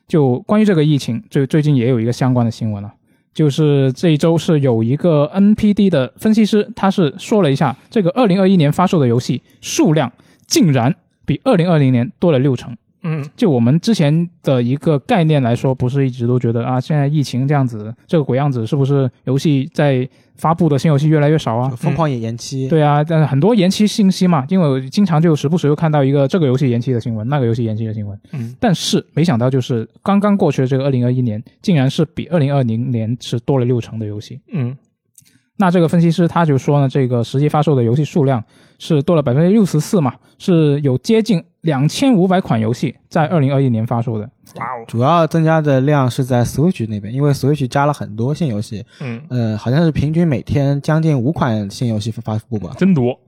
就关于这个疫情，最最近也有一个相关的新闻了。就是这一周是有一个 NPD 的分析师，他是说了一下，这个二零二一年发售的游戏数量竟然比二零二零年多了六成。嗯，就我们之前的一个概念来说，不是一直都觉得啊，现在疫情这样子，这个鬼样子，是不是游戏在发布的新游戏越来越少啊？疯狂也延期。对啊，但是很多延期信息嘛，因为我经常就时不时又看到一个这个游戏延期的新闻，那个游戏延期的新闻。嗯，但是没想到就是刚刚过去的这个二零二一年，竟然是比二零二零年是多了六成的游戏。嗯，那这个分析师他就说呢，这个实际发售的游戏数量是多了百分之六十四嘛，是有接近两千五百款游戏在二零二一年发售的。哇哦，主要增加的量是在 Switch 那边，因为 Switch 加了很多新游戏，嗯，呃，好像是平均每天将近五款新游戏发布吧。真多。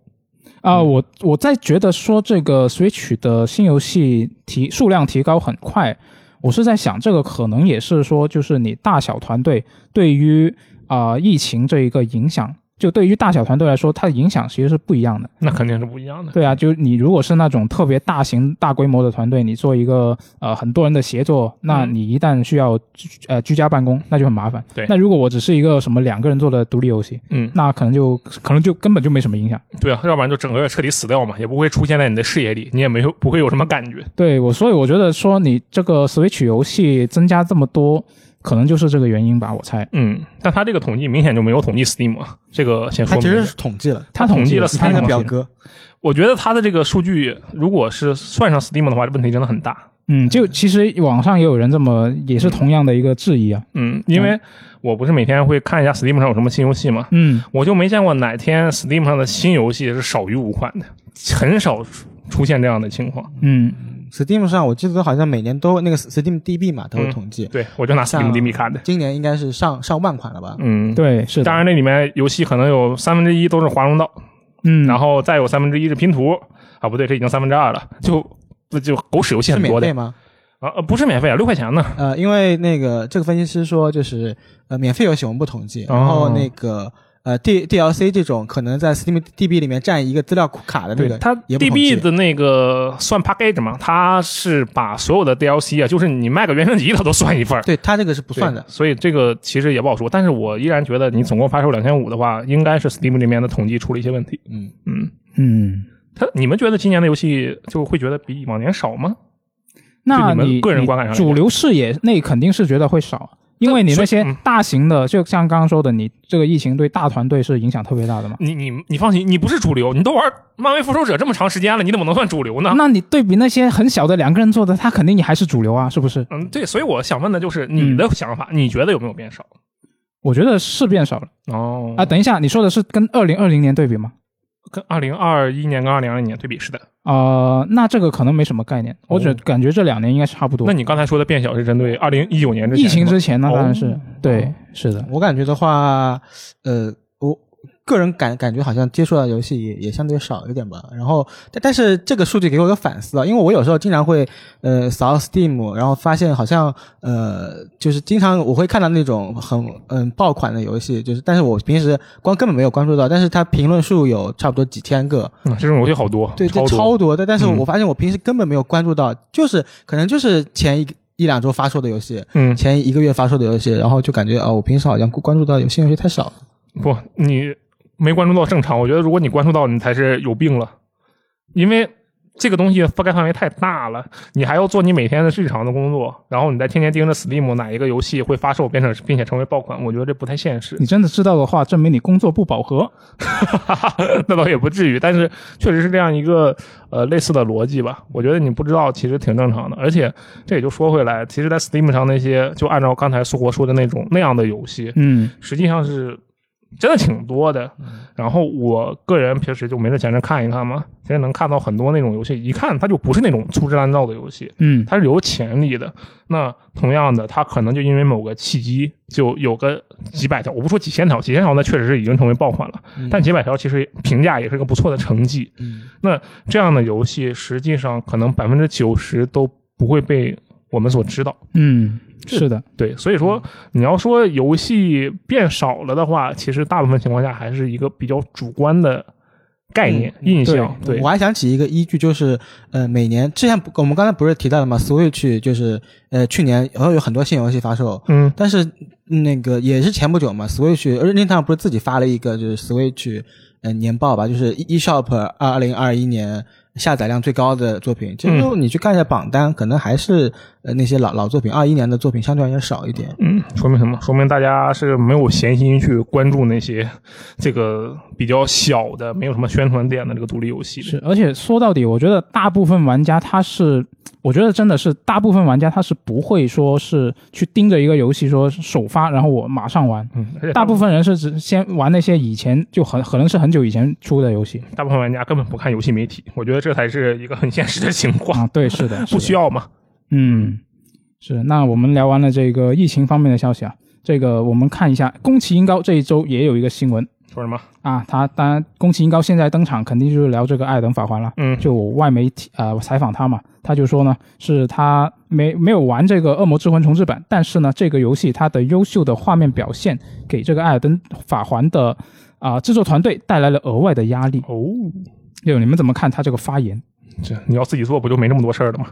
啊、我我在觉得说这个 Switch 的新游戏提数量提高很快，我是在想这个可能也是说，就是你大小团队对于啊、疫情这一个影响，就对于大小团队来说，它的影响其实是不一样的。那肯定是不一样的。对啊，就你如果是那种特别大型、大规模的团队，你做一个呃很多人的协作，那嗯你一旦需要居呃居家办公，那就很麻烦。对那如果我只是一个什么两个人做的独立游戏，嗯，那可能就可能就根本就没什么影响。对啊，要不然就整个彻底死掉嘛，也不会出现在你的视野里，你也没有不会有什么感觉。对我，所以我觉得说你这个 Switch 游戏增加这么多，可能就是这个原因吧，我猜。嗯，但他这个统计明显就没有统计 Steam 啊，这个先说明一下。它其实是统计了，他统计了计了它那个统计了表格，我觉得他的这个数据，如果是算上 Steam 的话，这问题真的很大。嗯，就其实网上也有人这么，也是同样的一个质疑啊。嗯，因为我不是每天会看一下 Steam 上有什么新游戏嘛，嗯，我就没见过哪天 Steam 上的新游戏是少于五款的，很少出现这样的情况。嗯，Steam 上我记得好像每年都那个 Steam DB 嘛，都会统计。对，我就拿 Steam DB 看的。今年应该是上上万款了吧？嗯，对，是。当然那里面游戏可能有三分之一都是华容道，嗯，然后再有三分之一是拼图啊，不对，这已经三分之二了，就不就狗屎游戏很多的免费吗？啊，呃不是免费啊，六块钱呢。呃，因为那个这个分析师说，就是呃，免费游戏我们不统计，哦然后那个呃 D DLC 这种可能在 Steam DB 里面占一个资料库卡的那个，对它也不统计 DB 的那个算 package 嘛，它是把所有的 DLC 啊，就是你卖个原声集它都算一份儿。对它这个是不算的。所以这个其实也不好说。但是我依然觉得你总共发售两千五的话，应该是 Steam 里面的统计出了一些问题。嗯，嗯，嗯，他你们觉得今年的游戏就会觉得比往年少吗？那你个人观感上主流视野那肯定是觉得会少，因为你那些大型的，就像刚刚说的，你这个疫情对大团队是影响特别大的嘛。你你你放心，你不是主流，你都玩漫威复仇者这么长时间了，你怎么能算主流呢？那你对比那些很小的两个人做的，他肯定你还是主流啊，是不是？嗯，对，所以我想问的就是你的想法，你觉得有没有变少？我觉得是变少了哦啊。等一下，你说的是跟二零二零年对比吗？跟二零二一年跟二零二零年对比是的。呃，那这个可能没什么概念，我只哦感觉这两年应该差不多那。你刚才说的变小是针对二零一九年之前疫情之前呢，当然是哦对，是的。我感觉的话，呃，我个人感感觉好像接触到游戏也也相对少一点吧。然后，但但是这个数据给我一个反思啊，因为我有时候经常会呃扫 Steam，然后发现好像呃就是经常我会看到那种很嗯爆款的游戏，就是但是我平时光根本没有关注到，但是它评论数有差不多几千个，嗯这种游戏好多，对，这超多。的。但是嗯我发现我平时根本没有关注到，就是可能就是前一一两周发售的游戏，嗯，前一个月发售的游戏，然后就感觉哦，我平时好像关注到有些游戏太少了。不，你没关注到正常。我觉得如果你关注到，你才是有病了，因为这个东西覆盖范围太大了，你还要做你每天的日常的工作，然后你再天天盯着 Steam 哪一个游戏会发售变成并且成为爆款，我觉得这不太现实。你真的知道的话，证明你工作不饱和。那倒也不至于，但是确实是这样一个呃类似的逻辑吧。我觉得你不知道其实挺正常的，而且这也就说回来，其实，在 Steam 上那些就按照刚才苏活说的那种那样的游戏，嗯实际上是真的挺多的。然后我个人平时就没事闲着看一看嘛，现在能看到很多那种游戏，一看它就不是那种粗制滥造的游戏，嗯它是有潜力的。那同样的，它可能就因为某个契机，就有个几百条，我不说几千条，几千条那确实是已经成为爆款了，但几百条其实评价也是个不错的成绩。嗯那这样的游戏，实际上可能百分之九十都不会被我们所知道。嗯，是的，对，所以说你要说游戏变少了的话，其实大部分情况下还是一个比较主观的概念、嗯印象。对我，还想起一个依据，就是呃，每年之前不我们刚才不是提到了吗？Switch 就是呃去年然后有很多新游戏发售，嗯但是嗯那个也是前不久嘛，Switch 任天堂不是自己发了一个就是 Switch 呃年报吧，就是 eShop 二零二一年下载量最高的作品。其实你去看一下榜单，可能还是呃那些老老作品，二一年的作品相对而言少一点。嗯，说明什么？说明大家是没有闲心去关注那些这个比较小的、没有什么宣传点的这个独立游戏。是，而且说到底，我觉得大部分玩家他是，我觉得真的是大部分玩家他是不会说是去盯着一个游戏说首发，然后我马上玩。嗯，而且大部分人是只先玩那些以前就很可能是很久以前出的游戏大部分玩家根本不看游戏媒体，我觉得这才是一个很现实的情况，啊。对，是的，是的不需要嘛。嗯，是。那我们聊完了这个疫情方面的消息啊，这个我们看一下宫崎英高这一周也有一个新闻说什么？啊，他当然宫崎英高现在登场肯定就是聊这个《艾尔登法环》了。嗯，就外媒体呃采访他嘛，他就说呢，是他没没有玩这个《恶魔之魂》重置版，但是呢，这个游戏它的优秀的画面表现给这个《艾尔登法环》的啊、制作团队带来了额外的压力。哦，就你们怎么看他这个发言？这你要自己做，不就没那么多事儿了吗？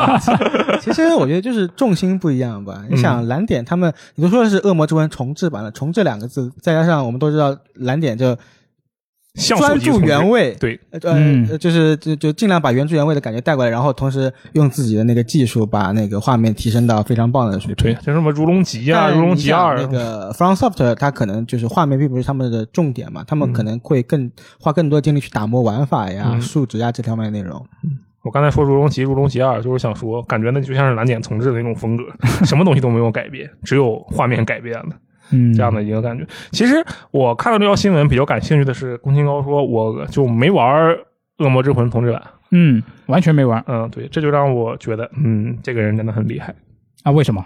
其实我觉得就是重心不一样吧。你想蓝点他们，你都说的是《恶魔之魂》重置版了，重置两个字，再加上我们都知道蓝点就像专注原味，对，呃，就是就就尽量把原汁原味的感觉带过来，然后同时用自己的那个技术把那个画面提升到非常棒的水对，平。像什么如龙集啊、如龙集你想二那个 FromSoft 它可能就是画面并不是他们的重点嘛，他们可能会更花更多精力去打磨玩法呀、嗯数值呀这方面的内容。我刚才说《如龙集》《如龙集二》，就是想说，感觉那就像是蓝点重置的那种风格，什么东西都没有改变，只有画面改变了嗯，这样的一个感觉。其实我看到这条新闻比较感兴趣的是，宫崎高说我就没玩《恶魔之魂》重置版。嗯，完全没玩嗯，对，这就让我觉得，嗯，这个人真的很厉害。啊？为什么？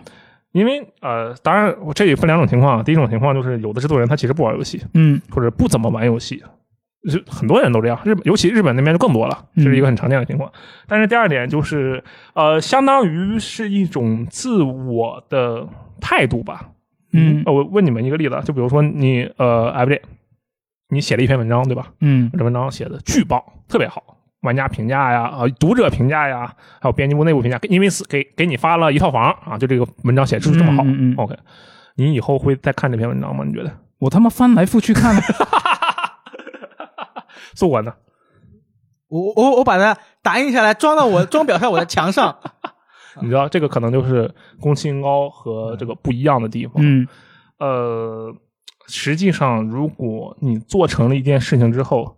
因为呃，当然我这也分两种情况啊。第一种情况就是有的制作人他其实不玩游戏，嗯或者不怎么玩游戏，就很多人都这样。日本尤其日本那边就更多了，嗯这是一个很常见的情况。但是第二点就是，呃，相当于是一种自我的态度吧。嗯呃我问你们一个例子啊，就比如说你呃，哎不对，你写了一篇文章对吧？嗯这文章写的巨棒，特别好，玩家评价呀，啊、读者评价呀，还有编辑部内部评价，因为是给给你发了一套房啊，就这个文章写的就是这么好。嗯嗯嗯 OK，你以后会再看这篇文章吗？你觉得？我他妈翻来覆去看了，是我呢？我我我把它打印下来，装到我装裱在我的墙上。你知道这个可能就是宫崎英高和这个不一样的地方。嗯呃，实际上，如果你做成了一件事情之后，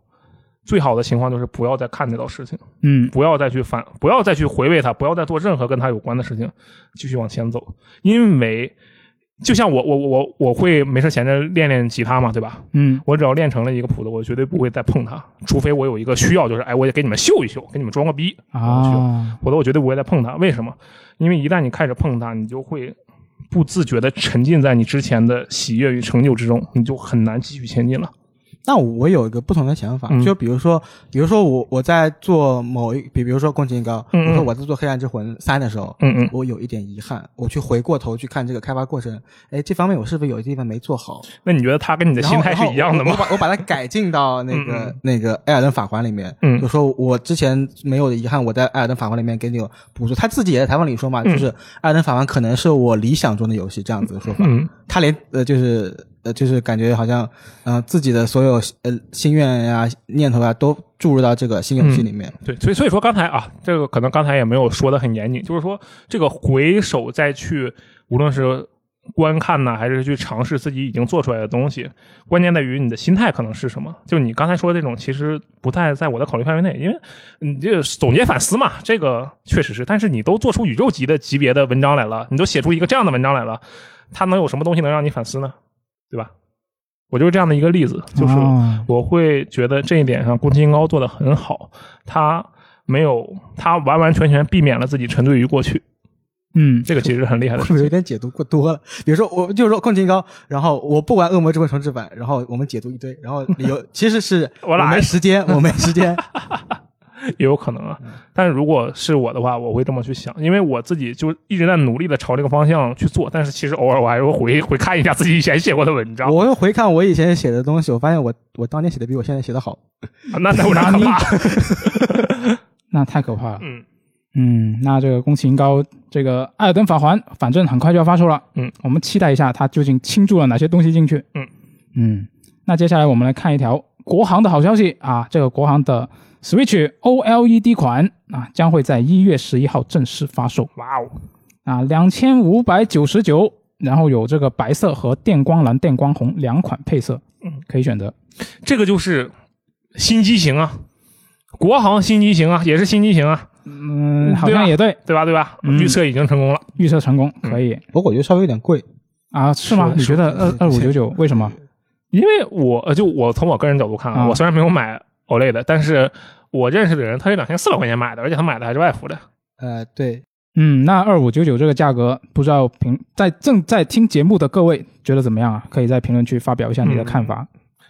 最好的情况就是不要再看这道事情，嗯不要再去反，不要再去回味它，不要再做任何跟它有关的事情，继续往前走。因为就像我我我我我会没事闲着练练吉他嘛，对吧？嗯我只要练成了一个谱子，我绝对不会再碰它，除非我有一个需要，就是哎，我也给你们秀一秀，给你们装个逼啊，否则我绝对不会再碰它。为什么？因为一旦你开始碰它，你就会不自觉的沉浸在你之前的喜悦与成就之中，你就很难继续前进了。那我有一个不同的想法，嗯就比如说，比如说我我在做某一，比比如说宫崎英高，嗯嗯我说我在做《黑暗之魂三》的时候，嗯嗯，我有一点遗憾，我去回过头去看这个开发过程，哎，这方面我是不是有些地方没做好？那你觉得他跟你的心态是一样的吗我？我把我把它改进到那个那个《艾尔登法环》里面，嗯就说我之前没有的遗憾，我在《艾尔登法环》里面给你有补足。他自己也在采访里说嘛，就是《艾尔登法环》可能是我理想中的游戏这样子的说法。嗯他连呃就是呃，就是感觉好像呃自己的所有呃心愿呀、念头啊都注入到这个新游戏里面。对，所以所以说刚才啊，这个可能刚才也没有说的很严谨，就是说这个回首再去，无论是观看呢，还是去尝试自己已经做出来的东西，关键在于你的心态可能是什么。就你刚才说的这种，其实不太在我的考虑范围内，因为你这个总结反思嘛，这个确实是。但是你都做出宇宙级的级别的文章来了，你都写出一个这样的文章来了，它能有什么东西能让你反思呢？对吧？我就是这样的一个例子，就是哦我会觉得这一点上，宫崎英高做的很好，他没有，他完完全全避免了自己沉醉于过去，嗯，这个其实很厉害的是不是有。点解读过多了？比如说，我就是说宫崎英高，然后我不玩《恶魔之魂重置版》，然后我们解读一堆，然后理由 其实是我懒没时间，我没时间。也有可能啊，但是如果是我的话，我会这么去想，因为我自己就一直在努力的朝这个方向去做，但是其实偶尔我还是会回回看一下自己以前写过的文章，我会回看我以前写的东西，我发现我我当年写的比我现在写的好。啊那那有点可怕。那太可怕了。嗯嗯，那这个宫崎英高这个《艾尔登法环》，反正很快就要发售了。嗯，我们期待一下它究竟倾注了哪些东西进去。嗯嗯，那接下来我们来看一条国行的好消息啊，这个国行的 Switch OLED 款啊，将会在一月十一号正式发售哇哦，啊，两千五百九十九，然后有这个白色和电光蓝、电光红两款配色，嗯，可以选择。这个就是新机型啊，国行新机型啊，也是新机型啊，嗯，好像也对，对吧？对吧？嗯预测已经成功了。预测成功，嗯可以、不过我觉得稍微有点贵。啊？是吗？你觉得是二二五九九为什么？因为我呃就我从我个人角度看啊，啊我虽然没有买 OLED，但是我认识的人他是两千四百块钱买的，而且他买的还是外服的。呃，对，嗯，那二五九九这个价格，不知道评在正在听节目的各位觉得怎么样啊？可以在评论区发表一下你的看法。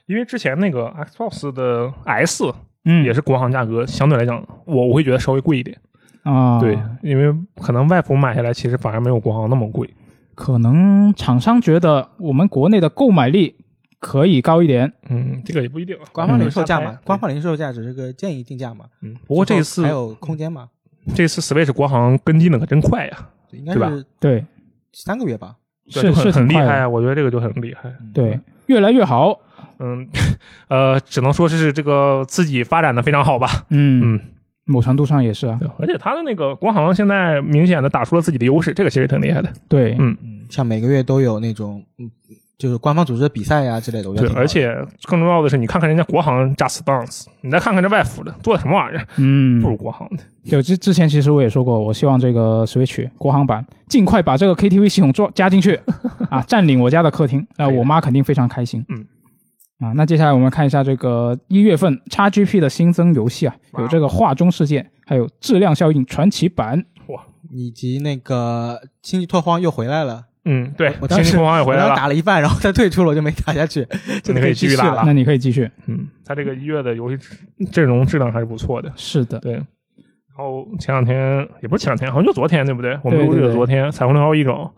因为之前那个 Xbox 的 S 嗯，也是国行价格，相对来讲我我会觉得稍微贵一点。啊，对，因为可能外服买下来其实反而没有国行那么贵。可能厂商觉得我们国内的购买力可以高一点。嗯，这个也不一定啊。官方零售价嘛嗯，官方零售价只是个建议定价嘛。嗯，不过这一次还有空间嘛？这次 Switch 国行跟进的可真快呀，对吧应该是对，三个月吧。是是很厉害啊！我觉得这个就很厉害。对，越来越好。嗯，呃，只能说是这个自己发展的非常好吧。嗯，嗯，某程度上也是啊。对而且他的那个国行现在明显的打出了自己的优势，这个其实挺厉害的。对，嗯嗯，像每个月都有那种嗯，就是官方组织的比赛呀之类的，我觉得对，而且更重要的是，你看看人家国行 Just Dance，你再看看这外服的做的什么玩意儿，嗯不，如国行的。就之之前其实我也说过，我希望这个 Switch 国行版尽快把这个 KTV 系统做加进去 啊，占领我家的客厅，啊、可以的我妈肯定非常开心。嗯。啊，那接下来我们看一下这个一月份 XGP 的新增游戏啊，有这个画中世界，还有质量效应传奇版。哇以及那个星际拓荒又回来了，嗯，对，我当时也回来我当时了。打了一半，然后他退出了，我就没打下去，就你可以继续打了了。那你可以继续。嗯，他这个一月的游戏阵容质量还是不错的。是的，对，然后前两天也不是前两天，好像就昨天，对不对？我们录制的昨天，彩虹六号一种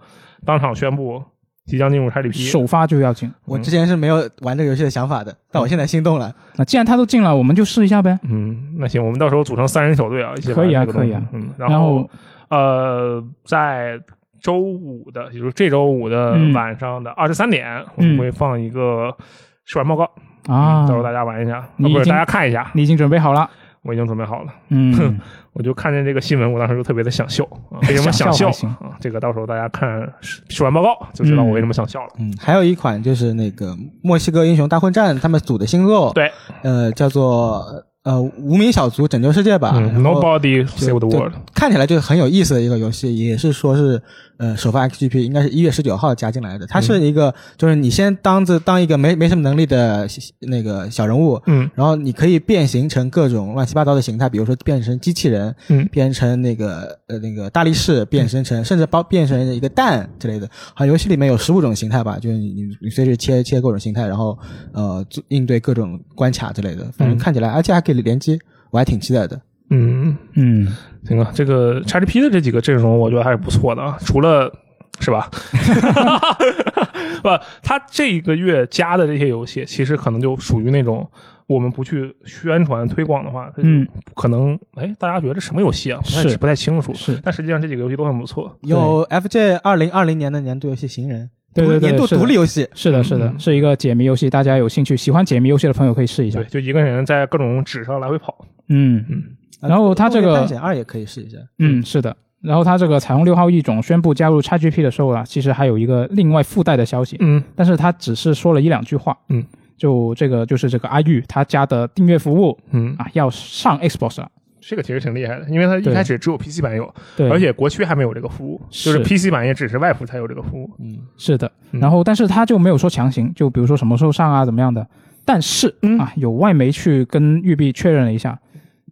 当场宣布即将进入 XGP。首发就要进。我之前是没有玩这个游戏的想法的，但我现在心动了。那既然他都进了，我们就试一下呗。嗯，那行，我们到时候组成三人小队啊，一起玩可以啊这个东西可以啊嗯，然后呃，在周五的，也就是这周五的嗯晚上的二十三点，我们会放一个试玩报告，啊嗯到时候大家玩一下，你已经啊不是大家看一下，你已经准备好了。我已经准备好了。嗯，我就看见这个新闻，我当时就特别的想笑啊！为什么想笑想笑啊？这个到时候大家看试玩报告就知道我为什么想笑了。嗯，还有一款就是那个墨西哥英雄大混战他们组的新作，对，呃，叫做呃无名小卒拯救世界吧。嗯，Nobody save the world。看起来就是很有意思的一个游戏，也是说是呃首发 XGP 应该是一月十九号加进来的。它是一个、就是你先当着当一个没没什么能力的那个小人物，嗯然后你可以变形成各种乱七八糟的形态，比如说变成机器人，嗯变成那个呃那个大力士，变身成、甚至包变成一个蛋之类的。好像游戏里面有十五种形态吧，就是你你你随时切切各种形态，然后呃应对各种关卡之类的。反正嗯看起来，而且还可以联机，我还挺期待的。嗯，嗯，行啊，这个 XGP 的这几个阵容，我觉得还是不错的啊。除了是吧？不，他这一个月加的这些游戏，其实可能就属于那种我们不去宣传推广的话，嗯可能哎，大家觉得这什么游戏啊？不太是不太清楚。是但实际上这几个游戏都很不错。有 FJ 二零二零年的年度游戏《行人》，对对对年度独立游戏。是的，是的，嗯是一个解谜游戏，大家有兴趣喜欢解谜游戏的朋友可以试一下对，。就一个人在各种纸上来回跑。嗯嗯，然后它这个后面探险二也可以试一下。嗯，是的。然后它这个彩虹六号异种宣布加入 XGP 的时候啊，其实还有一个另外附带的消息，嗯但是他只是说了一两句话。嗯，就这个就是这个阿玉他家的订阅服务嗯，啊要上 Xbox 了。这个其实挺厉害的，因为它一开始只有 PC 版有，对，而且国区还没有这个服务，就是 PC 版也只是外服才有这个服务。嗯，是的。嗯然后但是他就没有说强行，就比如说什么时候上啊怎么样的。但是、嗯啊，有外媒去跟育碧确认了一下，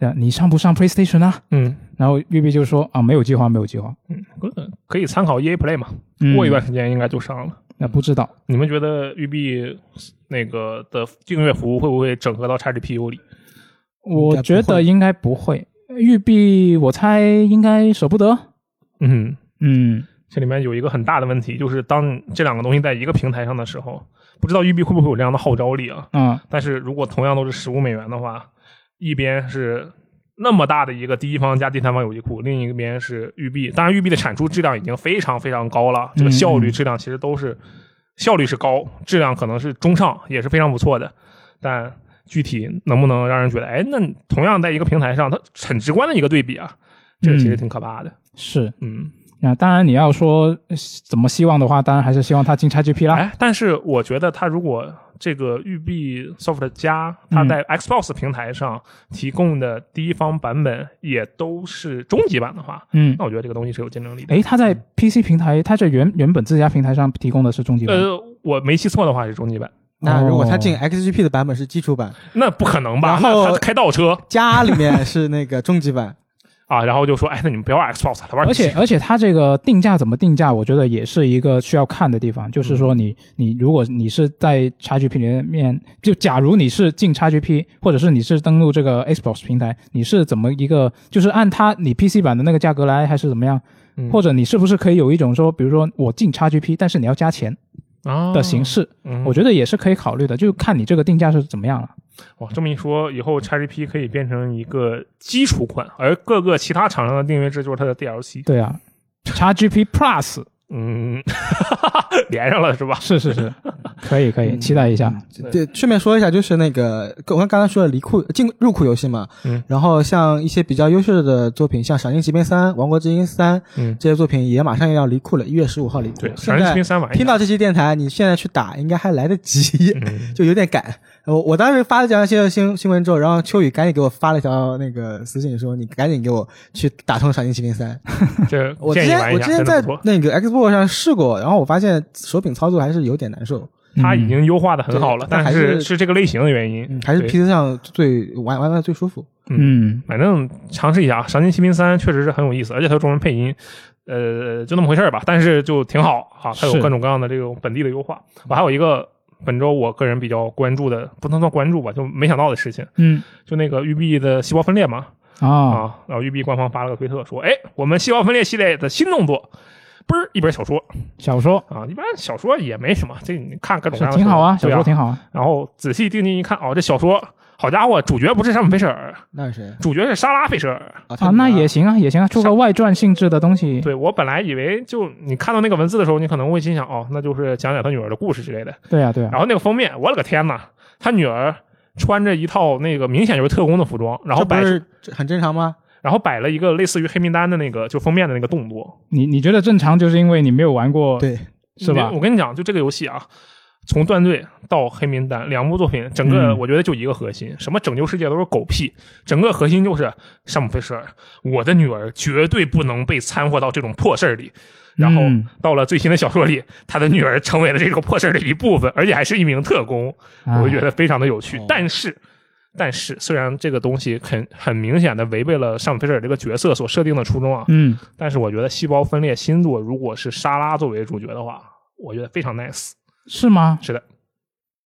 呃，你上不上 PlayStation 啊？嗯然后育碧就说啊，没有计划，没有计划。嗯，可以参考 EA Play 嘛，嗯、过一段时间应该就上了。那不知道。你们觉得育碧那个的订阅服务会不会整合到 XGPU 里？我觉得应该不会。育碧我猜应该舍不得。嗯，嗯，这里面有一个很大的问题，就是当这两个东西在一个平台上的时候，不知道育碧会不会有这样的号召力啊？嗯，但是如果同样都是十五美元的话，一边是那么大的一个第一方加第三方游戏库，另一边是育碧。当然，育碧的产出质量已经非常非常高了，这个效率、嗯质量其实都是效率是高，质量可能是中上，也是非常不错的。但具体能不能让人觉得，哎，那同样在一个平台上，它很直观的一个对比啊，这个其实挺可怕的。是。嗯，那当然，你要说呃怎么希望的话，当然还是希望它进 XGP 啦。哎，但是我觉得它如果这个育碧 Soft 加它在 Xbox 平台上提供的第一方版本也都是终极版的话，嗯，那我觉得这个东西是有竞争力的。诶，它在 PC 平台，它这原原本自家平台上提供的是终极版。呃，我没记错的话是终极版，那如果它哦进 XGP 的版本是基础版，那不可能吧？然后那他开倒车家里面是那个终极版，啊，然后就说，哎，那你们不要玩 Xbox 了，玩而且而且它这个定价怎么定价，我觉得也是一个需要看的地方。就是说你，你如果你是在 XGP 里面，就假如你是进 XGP，或者是你是登录这个 Xbox 平台，你是怎么一个，就是按它你 PC 版的那个价格来，还是怎么样？嗯或者你是不是可以有一种说，比如说我进 XGP，但是你要加钱啊的形，式？嗯我觉得也是可以考虑的，就看你这个定价是怎么样了。哇，这么一说，以后 XGP 可以变成一个基础款，而各个其他厂商的订阅制就是它的 DLC。对啊，XGP Plus 嗯，连上了是吧？是是是，可以可以，期待一下。对，顺便说一下，就是那个我刚刚才说的离库进入库游戏嘛，嗯，然后像一些比较优秀的作品，像《赏金奇兵三》《王国之音三》嗯，这些作品也马上要离库了，一月十五号离库。对，《现闪人骑兵在三》听到这期电台，你现在去打应该还来得及，嗯 就有点赶。我我当时发了这条新新新闻之后，然后秋雨赶紧给我发了一条那个私信，说你赶紧给我去打通《赏金骑兵三》。这我之前我之前在。那个 Xbox 上试过，然后我发现手柄操作还是有点难受，它已经优化的很好了，但还是是是这个类型的原因嗯，，还是 PC 上最玩玩的最舒服。嗯反正尝试一下啊，《赏金骑兵三》确实是很有意思，而且它有中文配音，呃，就那么回事儿吧。但是就挺好啊，它有各种各样的这种本地的优化。我还有一个本周我个人比较关注的，不能算关注吧，就没想到的事情，嗯就那个育碧的细胞分裂嘛，啊啊，然后育碧官方发了个推特说，哎，我们细胞分裂系列的新动作，不是一本小说小说啊，一般小说也没什么，这你看各种各样的挺好啊，小说挺好啊。然后仔细定睛一看，哦，这小说好家伙，主角不是山姆费舍尔，那是谁主角是莎拉费舍尔。啊啊，那也行啊，也行啊，出个外传性质的东西。对我本来以为就你看到那个文字的时候，你可能会心想，哦，那就是讲讲他女儿的故事之类的。对啊，对啊然，后那个封面，我勒个天呐，他女儿穿着一套那个明显就是特工的服装，然后摆这不是很正常吗？然后摆了一个类似于黑名单的那个就封面的那个动作，你你觉得正常，就是因为你没有玩过，对，是吧我？跟你讲，就这个游戏啊，从断罪到黑名单两部作品，整个嗯我觉得就一个核心，什么拯救世界都是狗屁，整个核心就是山姆菲舍尔，我的女儿绝对不能被掺和到这种破事儿里。然后嗯到了最新的小说里，他的女儿成为了这个破事儿的一部分，而且还是一名特工，我就觉得得非常的有趣哦。但是，但是虽然这个东西很很明显的违背了尚姆菲舍尔这个角色所设定的初衷啊，嗯，但是我觉得细胞分裂新作如果是莎拉作为主角的话，我觉得非常 nice。是吗？是的，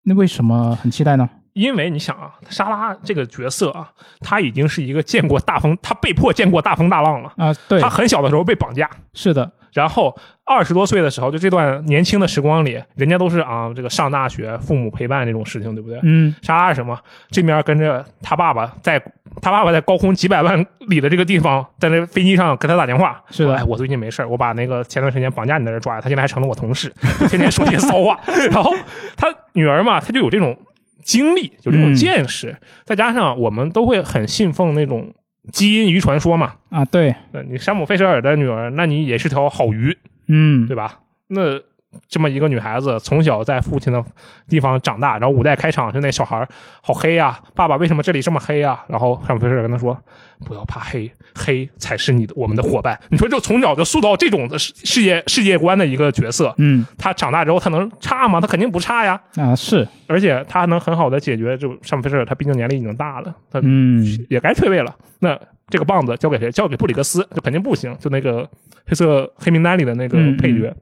那为什么很期待呢？因为你想啊，莎拉这个角色啊，他已经是一个见过大风，他被迫见过大风大浪了。啊，对他，很小的时候被绑架，是的，然后二十多岁的时候，就这段年轻的时光里，人家都是啊，这个上大学、父母陪伴这种事情，对不对？嗯莎拉是什么？这面跟着他爸爸在，他爸爸在高空几百万里的这个地方，在那飞机上给他打电话，是的哎，我最近没事儿我把那个前段时间绑架你的人抓了，他现在还成了我同事，天天说些骚话。然后他女儿嘛，他就有这种经历，就这种嗯见识，再加上我们都会很信奉那种基因遗传说嘛。啊，对，那你山姆费舍尔的女儿，那你也是条好鱼，嗯对吧？那这么一个女孩子，从小在父亲的地方长大，然后五代开场就那小孩儿好黑呀、爸爸为什么这里这么黑呀、然后山姆费舍尔跟他说：“不要怕黑，黑才是你的我们的伙伴。”你说就从小就塑造这种的世世界世界观的一个角色，嗯他长大之后他能差吗？他肯定不差呀，啊是，而且他还能很好的解决。就山姆费舍尔他毕竟年龄已经大了，他嗯也该退位了。那这个棒子交给谁？交给布里格斯，就肯定不行。就那个黑色黑名单里的那个嗯配角，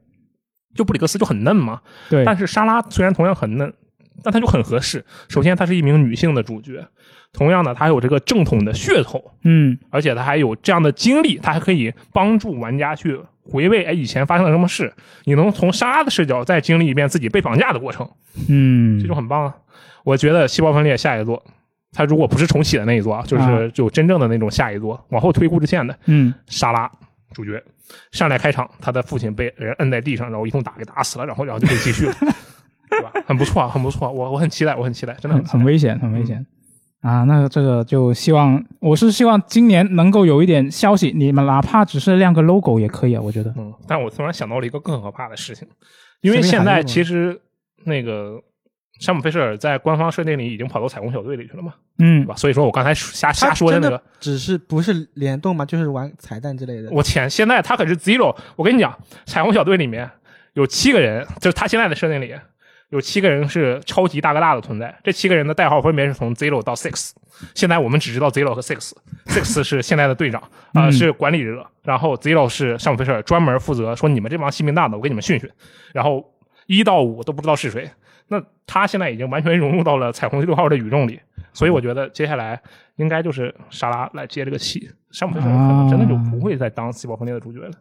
就布里克斯就很嫩嘛。对，但是莎拉虽然同样很嫩，但她就很合适。首先，她是一名女性的主角，同样的，她还有这个正统的血统，嗯而且她还有这样的经历，她还可以帮助玩家去回味，哎，以前发生了什么事。你能从莎拉的视角再经历一遍自己被绑架的过程，嗯这就很棒啊！我觉得《细胞分裂》下一座，它如果不是重启的那一座啊，就是啊就真正的那种下一座，往后推故事线的嗯沙拉主角上来开场，他的父亲被人摁在地上，然后一通打给打死了，然后然后就可以继续了，对吧？很不错啊，很不错，我我很期待，我很期待，真的很很危险，很危险。啊，那这个就希望，我是希望今年能够有一点消息，你们哪怕只是亮个 logo 也可以啊，我觉得。嗯，但我突然想到了一个更可怕的事情，因为现在其实那个山姆费舍尔在官方设定里已经跑到彩虹小队里去了嘛，嗯对吧？所以说我刚才瞎瞎说的那个，只是不是联动嘛？就是玩彩蛋之类的。我天，现在他可是 Zero，我跟你讲，彩虹小队里面有七个人，就是他现在的设定里有七个人是超级大哥大的存在，这七个人的代号分别是从 Zero 到 Six。现在我们只知道 Zero 和 Six，Six 是现在的队长，啊、嗯是管理者，然后 Zero 是山姆费舍尔，专门负责说你们这帮新兵蛋子，我给你们训训。然后一到五都不知道是谁，那他现在已经完全融入到了彩虹六号的宇宙里，所以我觉得接下来应该就是莎拉来接这个戏，山姆可能真的就不会再当细胞分裂的主角了。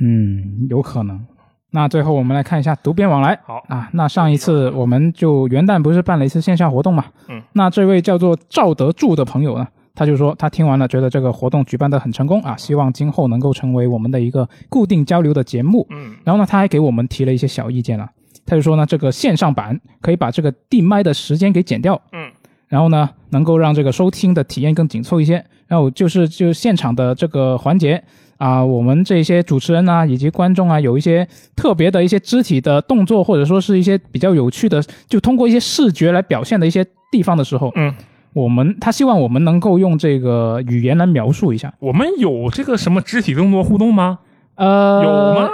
嗯，有可能。那最后我们来看一下读编往来。好，啊，那上一次我们就元旦不是办了一次线下活动嘛？嗯，那这位叫做赵德柱的朋友呢，他就说他听完了，觉得这个活动举办的很成功啊，希望今后能够成为我们的一个固定交流的节目。嗯然后呢，他还给我们提了一些小意见了，他就说呢，这个线上版可以把这个递麦的时间给减掉，嗯，然后呢，能够让这个收听的体验更紧凑一些。然后就是就现场的这个环节啊，我们这些主持人啊以及观众啊，有一些特别的一些肢体的动作，或者说是一些比较有趣的，就通过一些视觉来表现的一些地方的时候，嗯，我们他希望我们能够用这个语言来描述一下。我们有这个什么肢体动作互动吗？呃，有吗？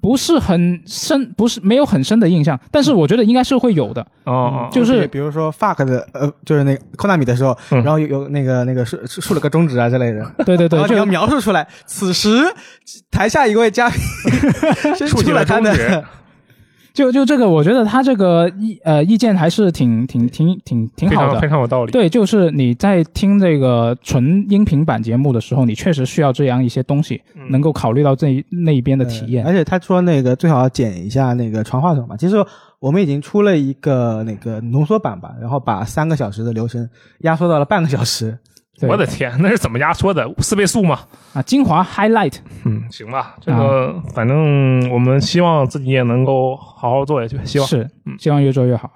不是很深，不是没有很深的印象，但是我觉得应该是会有的。哦哦，就是比如说 fuck 的呃，就是那个 Konami 的时候，嗯然后有有那个那个竖竖了个中指啊之类的，对对对，就然后你要描述出来。此时台下一位嘉宾 伸竖起了出了他中指的，就就这个，我觉得他这个意呃意见还是挺挺挺挺挺好的非。常有道理。对，就是你在听这个纯音频版节目的时候，你确实需要这样一些东西，嗯能够考虑到这一那一边的体验。而且他说那个最好要剪一下那个传话筒嘛。其实我们已经出了一个那个浓缩版吧，然后把三个小时的流程压缩到了半个小时。对我的天，那是怎么压缩的？四倍速吗？啊，精华 highlight，嗯，行吧，这个、反正我们希望自己也能够好好做下去，希望。是嗯，希望越做越好。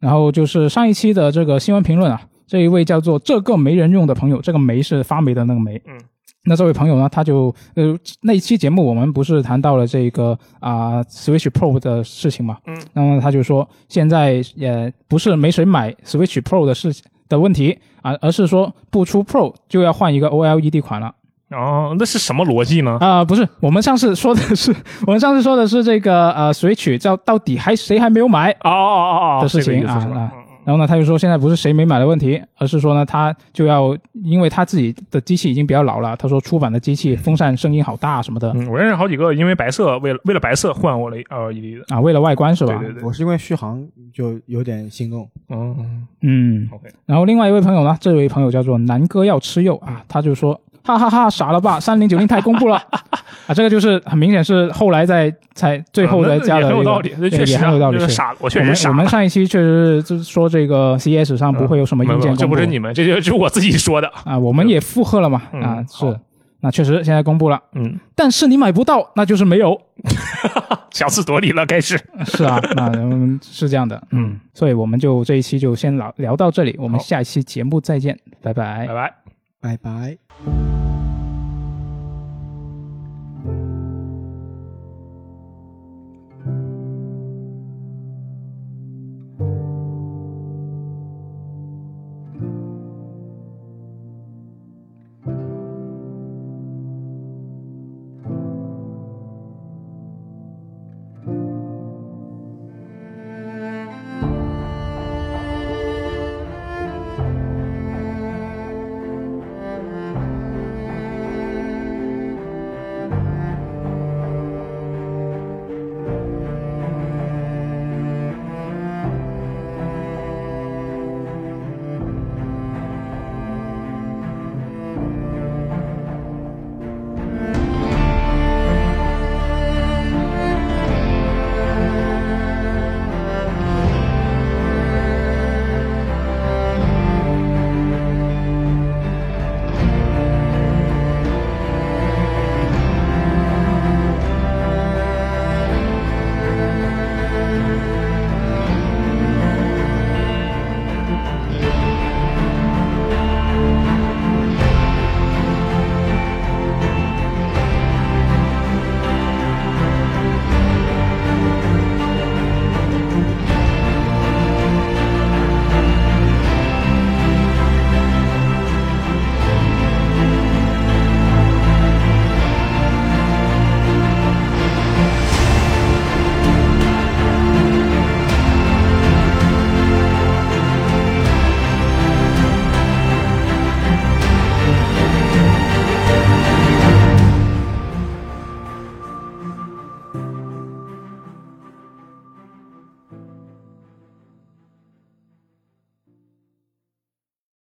然后就是上一期的这个新闻评论啊，这一位叫做这个没人用的朋友，这个煤是发霉的那个煤。嗯。那这位朋友呢，他就呃那一期节目我们不是谈到了这个啊、Switch Pro 的事情嘛？嗯。那么他就说，现在也不是没谁买 Switch Pro 的事情的问题啊，而是说不出 Pro 就要换一个 OLED 款了。哦，那是什么逻辑呢？啊、不是，我们上次说的是，我们上次说的是这个呃，Switch 到到底还谁还没有买？哦哦哦哦，的事情啊然后呢，他就说现在不是谁没买的问题，而是说呢，他就要因为他自己的机器已经比较老了，他说出版的机器风扇声音好大什么的嗯，我认识好几个因为白色为了为了白色换我了 LED 的。啊，为了外观是吧？对对对，我是因为续航就有点心动。嗯嗯。，OK，然后另外一位朋友呢，这位朋友叫做南哥要吃肉啊，他就说。哈哈哈傻了吧！三零九零太公布了，啊，啊，这个就是很明显是后来在才最后再加的这个，也很有道理，这确实很有道理。是傻了，我确实。我们上一期确实是就是说这个 CS 上不会有什么硬件公布，不是你们，这就就是我自己说的。啊，我们也附和了嘛，嗯啊是，那确实现在公布了，嗯，但是你买不到，那就是没有，强词夺理了，开始。是啊，那嗯 是这样的，嗯，所以我们就这一期就先聊聊到这里，我们下一期节目再见，拜拜拜。拜。拜拜。